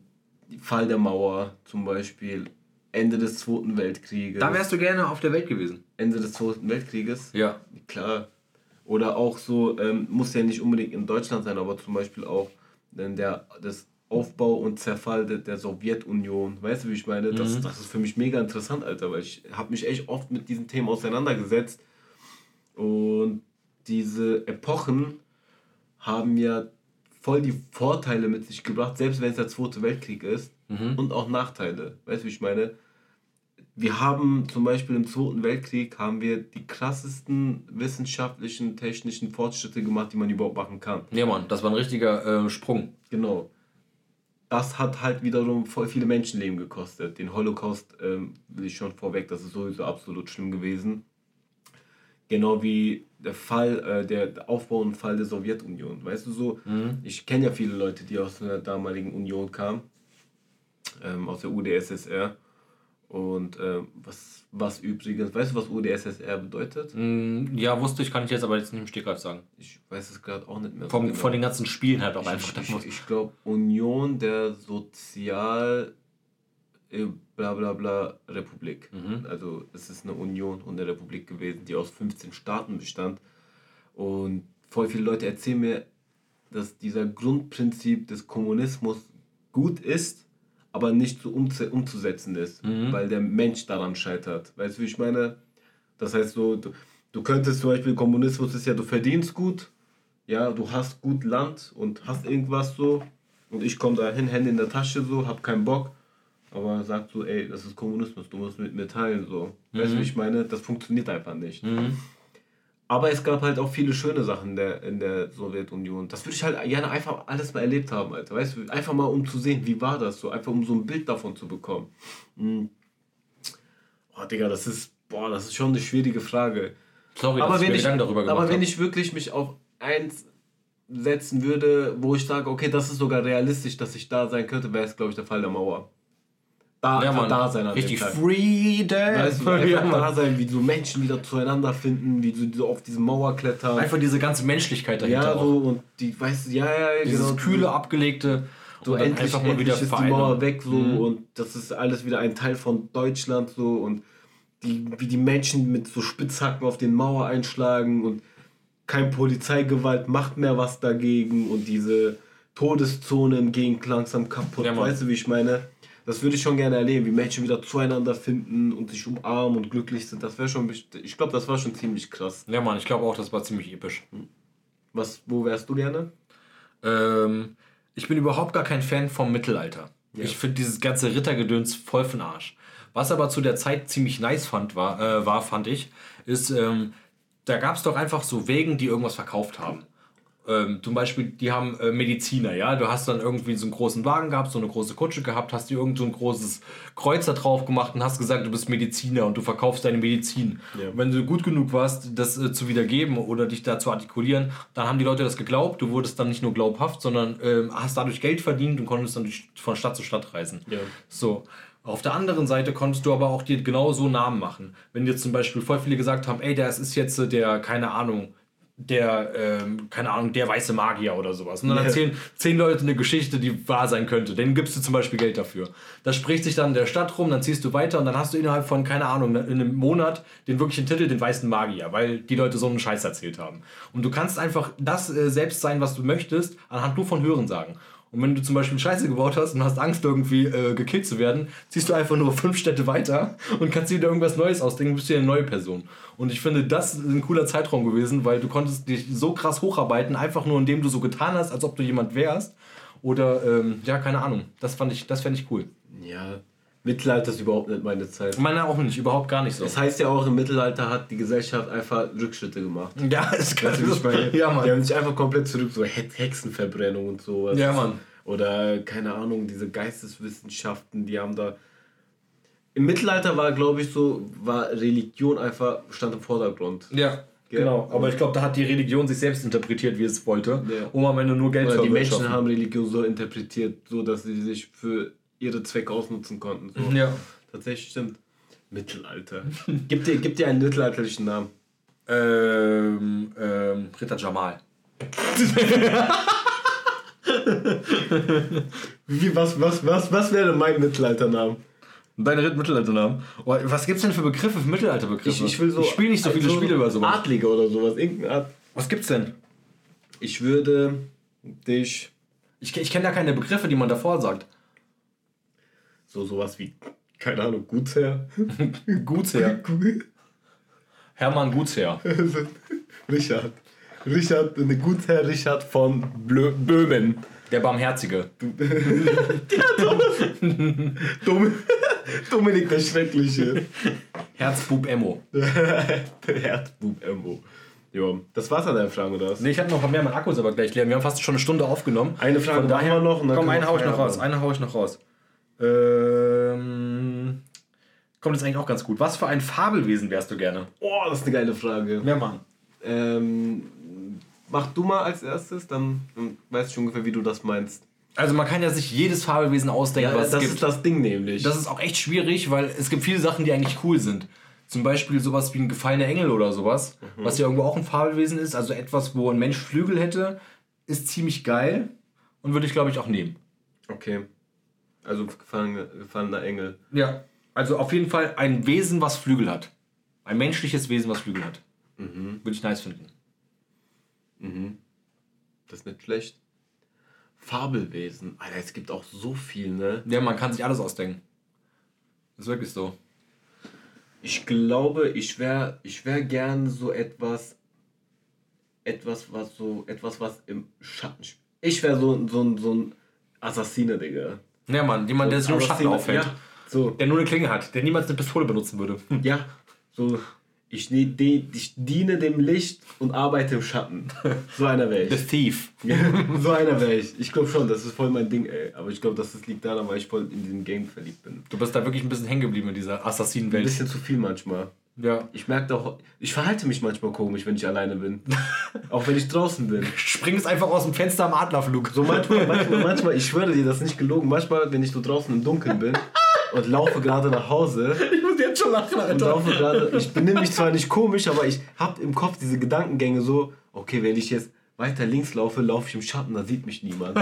Fall der Mauer zum Beispiel, Ende des Zweiten Weltkrieges. Da wärst du gerne auf der Welt gewesen. Ende des Zweiten Weltkrieges. Ja. Klar. Oder auch so, ähm, muss ja nicht unbedingt in Deutschland sein, aber zum Beispiel auch der, das Aufbau und Zerfall der, der Sowjetunion. Weißt du, wie ich meine? Das, das ist für mich mega interessant, Alter, weil ich habe mich echt oft mit diesen Themen auseinandergesetzt. Und diese Epochen haben ja voll die Vorteile mit sich gebracht, selbst wenn es der Zweite Weltkrieg ist. und auch Nachteile. Weißt du, wie ich meine? Wir haben zum Beispiel im Zweiten Weltkrieg haben wir die krassesten wissenschaftlichen, technischen Fortschritte gemacht, die man überhaupt machen kann. Ja, Mann, das war ein richtiger äh, Sprung. Genau. Das hat halt wiederum voll viele Menschenleben gekostet. Den Holocaust ähm, will ich schon vorweg, das ist sowieso absolut schlimm gewesen. Genau wie der Fall, äh, der Aufbau und Fall der Sowjetunion. Weißt du so, ich kenne ja viele Leute, die aus der damaligen Union kamen, ähm, aus der UdSSR. Und ähm, was, was übrigens, weißt du, was UdSSR bedeutet? Mm, ja, wusste ich, kann ich jetzt aber jetzt nicht im Stegreif sagen. Ich weiß es gerade auch nicht mehr. so Vom, genau. Von den ganzen Spielen halt auch einfach. Ich, ich, ich glaube, Union der Sozial. äh, bla bla bla Republik. Mhm. Also, es ist eine Union und eine Republik gewesen, die aus 15 Staaten bestand. Und voll viele Leute erzählen mir, dass dieser Grundprinzip des Kommunismus gut ist, aber nicht so umzu umzusetzen ist, Mhm. weil der Mensch daran scheitert. Weißt du, wie ich meine? Das heißt so, du, du könntest zum Beispiel, Kommunismus ist ja, du verdienst gut, ja, du hast gut Land und hast irgendwas so und ich komme da hin, Hände in der Tasche so, hab keinen Bock, aber sagt so, ey, das ist Kommunismus, du musst mit mir teilen so. Weißt du, wie ich meine? Das funktioniert einfach nicht. Mhm. Aber es gab halt auch viele schöne Sachen in der, in der Sowjetunion. Das würde ich halt gerne einfach alles mal erlebt haben, Alter. Weißt du, einfach mal um zu sehen, wie war das so, einfach um so ein Bild davon zu bekommen. Mhm. Boah, Digga, das ist, boah, das ist schon eine schwierige Frage. Sorry, aber dass wenn ich, Gedanken darüber gemacht aber wenn habe. ich wirklich mich auf eins setzen würde, wo ich sage, okay, das ist sogar realistisch, dass ich da sein könnte, wäre es, glaube ich, der Fall der Mauer. Da, ja, einfach Mann, da sein richtig. Freedom. Weißt du, ja, einfach da Mann. sein, wie so Menschen wieder zueinander finden, wie so, so auf diese Mauer klettern. Einfach diese ganze Menschlichkeit dahinter ja, auch. so, und die, weißt du, ja, ja, Dieses genau. kühle, abgelegte. so endlich, einfach mal endlich wieder ist die. Mauer weg so Mhm. und das ist alles wieder ein Teil von Deutschland so und die, wie die Menschen mit so Spitzhacken auf den Mauer einschlagen und kein Polizeigewalt macht mehr was dagegen und diese Todeszonen gehen langsam kaputt. Ja, weißt du, wie ich meine? Das würde ich schon gerne erleben, wie Menschen wieder zueinander finden und sich umarmen und glücklich sind. Das wäre schon, ich glaube, das war schon ziemlich krass. Ja, Mann, ich glaube auch, das war ziemlich episch. Was, wo wärst du gerne? Ähm, ich bin überhaupt gar kein Fan vom Mittelalter. Ja. Ich finde dieses ganze Rittergedöns voll von Arsch. Was aber zu der Zeit ziemlich nice fand, war, äh, war fand ich, ist, ähm, da gab es doch einfach so Wegen, die irgendwas verkauft haben. Ähm, zum Beispiel, die haben äh, Mediziner, ja. Du hast dann irgendwie so einen großen Wagen gehabt, so eine große Kutsche gehabt, hast dir irgend so ein großes Kreuz da drauf gemacht und hast gesagt, du bist Mediziner und du verkaufst deine Medizin. Ja. Und wenn du gut genug warst, das äh, zu wiedergeben oder dich da zu artikulieren, dann haben die Leute das geglaubt. Du wurdest dann nicht nur glaubhaft, sondern ähm, hast dadurch Geld verdient und konntest dann durch, von Stadt zu Stadt reisen. Ja. So. Auf der anderen Seite konntest du aber auch dir genau so Namen machen. Wenn jetzt zum Beispiel voll viele gesagt haben, ey, das ist jetzt äh, der, keine Ahnung, der, ähm, keine Ahnung, der weiße Magier oder sowas. Und dann erzählen zehn Leute eine Geschichte, die wahr sein könnte. Denen gibst du zum Beispiel Geld dafür. Das spricht sich dann in der Stadt rum, dann ziehst du weiter und dann hast du innerhalb von, keine Ahnung, in einem Monat den wirklichen Titel, den weißen Magier, weil die Leute so einen Scheiß erzählt haben. Und du kannst einfach das äh, selbst sein, was du möchtest, anhand nur von Hören sagen. Und wenn du zum Beispiel Scheiße gebaut hast und hast Angst, irgendwie äh, gekillt zu werden, ziehst du einfach nur (laughs) fünf Städte weiter und kannst dir wieder irgendwas Neues ausdenken, bist ja eine neue Person. Und ich finde, das ist ein cooler Zeitraum gewesen, weil du konntest dich so krass hocharbeiten, einfach nur indem du so getan hast, als ob du jemand wärst. Oder, ähm, ja, keine Ahnung. Das fand ich, das fände ich cool. Ja, Mittelalter ist überhaupt nicht meine Zeit. Meine auch nicht, überhaupt gar nicht so. Das heißt ja auch, im Mittelalter hat die Gesellschaft einfach Rückschritte gemacht. Ja, (laughs) es kann wie ich meine? Ja, Die Mann. haben sich einfach komplett zurück, so He- Hexenverbrennung und sowas. Ja, Mann. Oder, keine Ahnung, diese Geisteswissenschaften, die haben da. Im Mittelalter war, glaube ich, so, war Religion einfach, stand im Vordergrund. Ja, Gell? genau. Aber ich glaube, da hat die Religion sich selbst interpretiert, wie es wollte, Ja. um am Ende nur Geld zu die Menschen haben Religion so interpretiert, so dass sie sich für ihre Zwecke ausnutzen konnten. So. Ja. Tatsächlich stimmt. Mittelalter. (laughs) gib, dir, gib dir einen mittelalterlichen Namen. Ähm, ähm, Ritter Jamal. (laughs) Wie, was, was, was, was wäre mein Mittelalternamen? Ritt Mittelalternamen. Oh, was gibt's denn für Begriffe, für Mittelalterbegriffe? Ich, ich will so. Ich spiele nicht so viele Spiele über sowas. Adlige oder sowas. Irgendeine Art. Was gibt's denn? Ich würde dich Ich, ich kenne da keine Begriffe, die man davor sagt. So sowas wie, keine Ahnung, Gutsherr. (laughs) (laughs) Gutsherr. Hermann Gutsherr. Richard. Richard, eine Gutsherr Richard von Blö Böhmen. Der Barmherzige. (laughs) Dom Dominik der Schreckliche. Herzbub Emo. Herzbub Embo. Jo, das war's an deinen Fragen, oder was? Nee, ich habe noch mehr, mein Akku ist aber gleich leer. Wir haben fast schon eine Stunde aufgenommen. Eine Frage Von daher, wir noch und dann komm, eine hau ich noch raus. Eine hau ich noch raus. Ähm, kommt jetzt eigentlich auch ganz gut. Was für ein Fabelwesen wärst du gerne? Oh, das ist eine geile Frage. Ja, Mann. Ähm, mach du mal als erstes, dann weißt du ungefähr, wie du das meinst. Also man kann ja sich jedes Fabelwesen ausdenken, was das es gibt. ist das Ding nämlich. Das ist auch echt schwierig, weil es gibt viele Sachen, die eigentlich cool sind. Zum Beispiel sowas wie ein gefallener Engel oder sowas, was ja irgendwo auch ein Fabelwesen ist. Also etwas, wo ein Mensch Flügel hätte, ist ziemlich geil und würde ich, glaube ich, auch nehmen. okay. Also gefallener, gefallener Engel. Ja. Also auf jeden Fall ein Wesen, was Flügel hat. Ein menschliches Wesen, was Flügel hat. Würde ich nice finden. Das ist nicht schlecht. Fabelwesen. Alter, es gibt auch so viel, ne? Ja, man kann sich alles ausdenken. ist wirklich so. Ich glaube, ich wäre ich wär gern so etwas, etwas, was so, etwas, was im Schatten spielt. Ich wäre so, so, ein- so ein Assassine, Digga. Ja, Mann, jemand, der sich nur im Schatten auffällt. Ja, so, Der nur eine Klinge hat, der niemals eine Pistole benutzen würde. (laughs) ja, so, ich, ne- ich diene dem Licht und arbeite im Schatten. (laughs) So einer wäre The ich. Thief. (laughs) so einer wäre ich. Ich glaube schon, das ist voll mein Ding, ey. Aber ich glaube, das liegt daran, weil ich voll in diesem Game verliebt bin. Du bist da wirklich ein bisschen hängen geblieben in dieser Ein Assassinenwelt. bisschen zu viel manchmal. Ja. Ich merke auch, ich verhalte mich manchmal komisch, wenn ich alleine bin. (laughs) auch wenn ich draußen bin. Springst einfach aus dem Fenster am Adlerflug. So manchmal, manchmal, manchmal, ich schwöre dir, das ist nicht gelogen. Manchmal, wenn ich so draußen im Dunkeln bin (laughs) und laufe gerade nach Hause Ich muss jetzt schon lachen, und laufe gerade, ich benehme mich zwar nicht komisch, aber ich habe im Kopf diese Gedankengänge so, okay, wenn ich jetzt weiter links laufe, laufe ich im Schatten, da sieht mich niemand.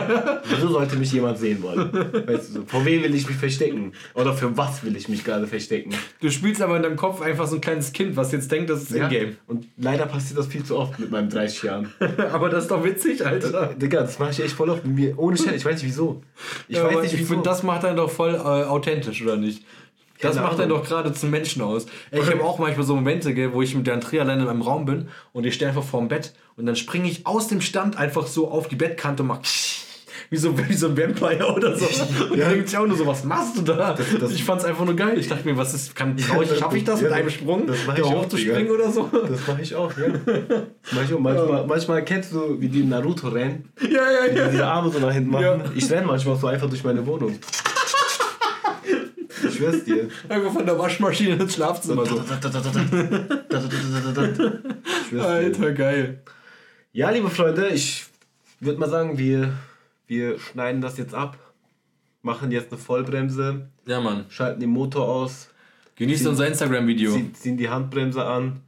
Wieso sollte mich jemand sehen wollen? Weißt du, so, vor wem will ich mich verstecken? Oder für was will ich mich gerade verstecken? Du spielst aber in deinem Kopf einfach so ein kleines Kind, was jetzt denkt, das ist Ja? in-game. Und leider passiert das viel zu oft mit meinen 30 Jahren. (laughs) aber das ist doch witzig, Alter. Digga, das mache ich echt voll oft mit mir. Ohne Scheiß, ich weiß nicht wieso. Ich Ja, weiß nicht ich wieso. finde, das macht einen doch voll äh, authentisch, oder nicht? Das macht einen doch gerade zum Menschen aus. Ey, ich habe auch manchmal so Momente, gell, wo ich mit der Andrea alleine in einem Raum bin und ich stehe einfach vorm Bett und dann springe ich aus dem Stand einfach so auf die Bettkante und mach (laughs) wie so, (laughs) wie so ein Vampire oder so. (laughs) Und dann denkt sich auch nur so, was machst du da? das- ich fand's einfach nur geil. Ich dachte mir, was ist, kann, trau ich, schaffe ich das Ja, mit einem das- Sprung, das mach da ich auch, hochzuspringen Digga. oder so? Das mache ich auch, ja. Das mach ich auch. Manchmal, manchmal kennst du, wie die in Naruto rennen, Ja, ja, die ja. diese Arme so nach hinten machen. Ja. Ich renne manchmal so einfach durch meine Wohnung. Ich schwör's dir. Einfach von der Waschmaschine ins Schlafzimmer so. Ich schwör's dir. Alter, geil. Ja, liebe Freunde, ich würde mal sagen, wir, wir schneiden das jetzt ab, machen jetzt eine Vollbremse, Ja, Mann. schalten den Motor aus, Genießt unser Instagram-Video. ziehen, ziehen die Handbremse an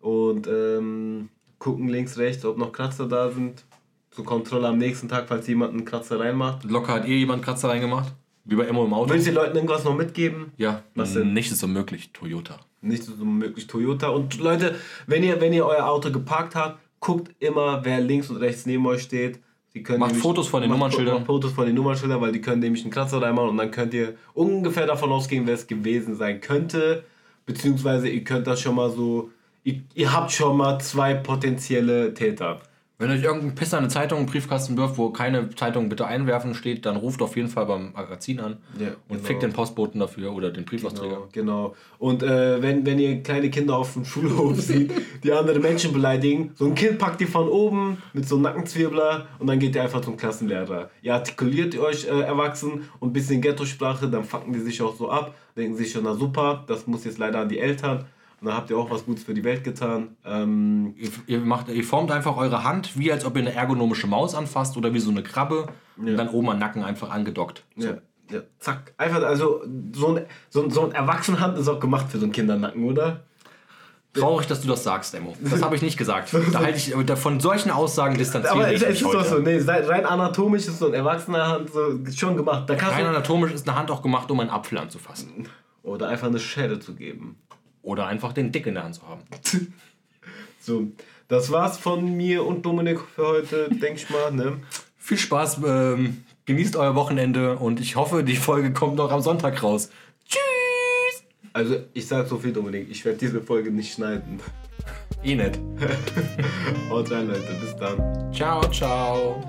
und ähm, gucken links, rechts, ob noch Kratzer da sind. Zur Kontrolle am nächsten Tag, falls jemand einen Kratzer reinmacht. Locker hat eh jemand Kratzer reingemacht. Wie bei Emmo im Auto. Willst du den Leuten irgendwas noch mitgeben? Ja, Was denn? Nicht ist so möglich, Toyota. Nicht so möglich Toyota. Und Leute, wenn ihr, wenn ihr euer Auto geparkt habt, guckt immer, wer links und rechts neben euch steht. Die können Macht nämlich- Fotos von den macht- Nummernschildern. Macht Fotos von den Nummernschildern, weil die können nämlich einen Kratzer reinmachen und dann könnt ihr ungefähr davon ausgehen, wer es gewesen sein könnte. Beziehungsweise ihr könnt das schon mal so. Ihr, ihr habt schon mal zwei potenzielle Täter. Wenn euch irgendein Pisser eine Zeitung im Briefkasten wirft, wo keine Zeitung bitte einwerfen steht, dann ruft auf jeden Fall beim Magazin an Ja, und genau. fickt den Postboten dafür oder den Briefausträger. Genau, genau. Und äh, wenn, wenn ihr kleine Kinder auf dem Schulhof (laughs) seht, die andere Menschen beleidigen, so ein Kind packt ihr von oben mit so einem Nackenzwirbler und dann geht ihr einfach zum Klassenlehrer. Ihr artikuliert euch äh, erwachsen und ein bisschen Ghetto-Sprache, dann fucken die sich auch so ab, denken sich schon, na super, das muss jetzt leider an die Eltern. Und dann habt ihr auch was Gutes für die Welt getan. Ähm, Ihr, ihr, macht, ihr formt einfach eure Hand, wie als ob ihr eine ergonomische Maus anfasst oder wie so eine Krabbe und dann oben am Nacken einfach angedockt. So. ja, ja, zack. Einfach, also so ein, so, ein, so ein Erwachsenenhand ist auch gemacht für so einen Kindernacken, oder? Traurig, dass du das sagst, Emo. Das habe ich nicht gesagt. Da halte ich da- von solchen Aussagen distanziere Aber ich es, es ist doch so, nee, rein anatomisch ist so ein erwachsener Hand so schon gemacht. Da kannst Rein anatomisch ist eine Hand auch gemacht, um einen Apfel anzufassen. oder einfach eine Schere zu geben. Oder einfach den Dick in der Hand zu haben. (laughs) So, das war's von mir und Dominik für heute, denk ich mal, ne? Viel Spaß, ähm, genießt euer Wochenende und ich hoffe, die Folge kommt noch am Sonntag raus. Tschüss! Also, ich sag so viel, Dominik, ich werde diese Folge nicht schneiden. Eh nicht. (laughs) Haut rein, Leute, bis dann. Ciao, ciao.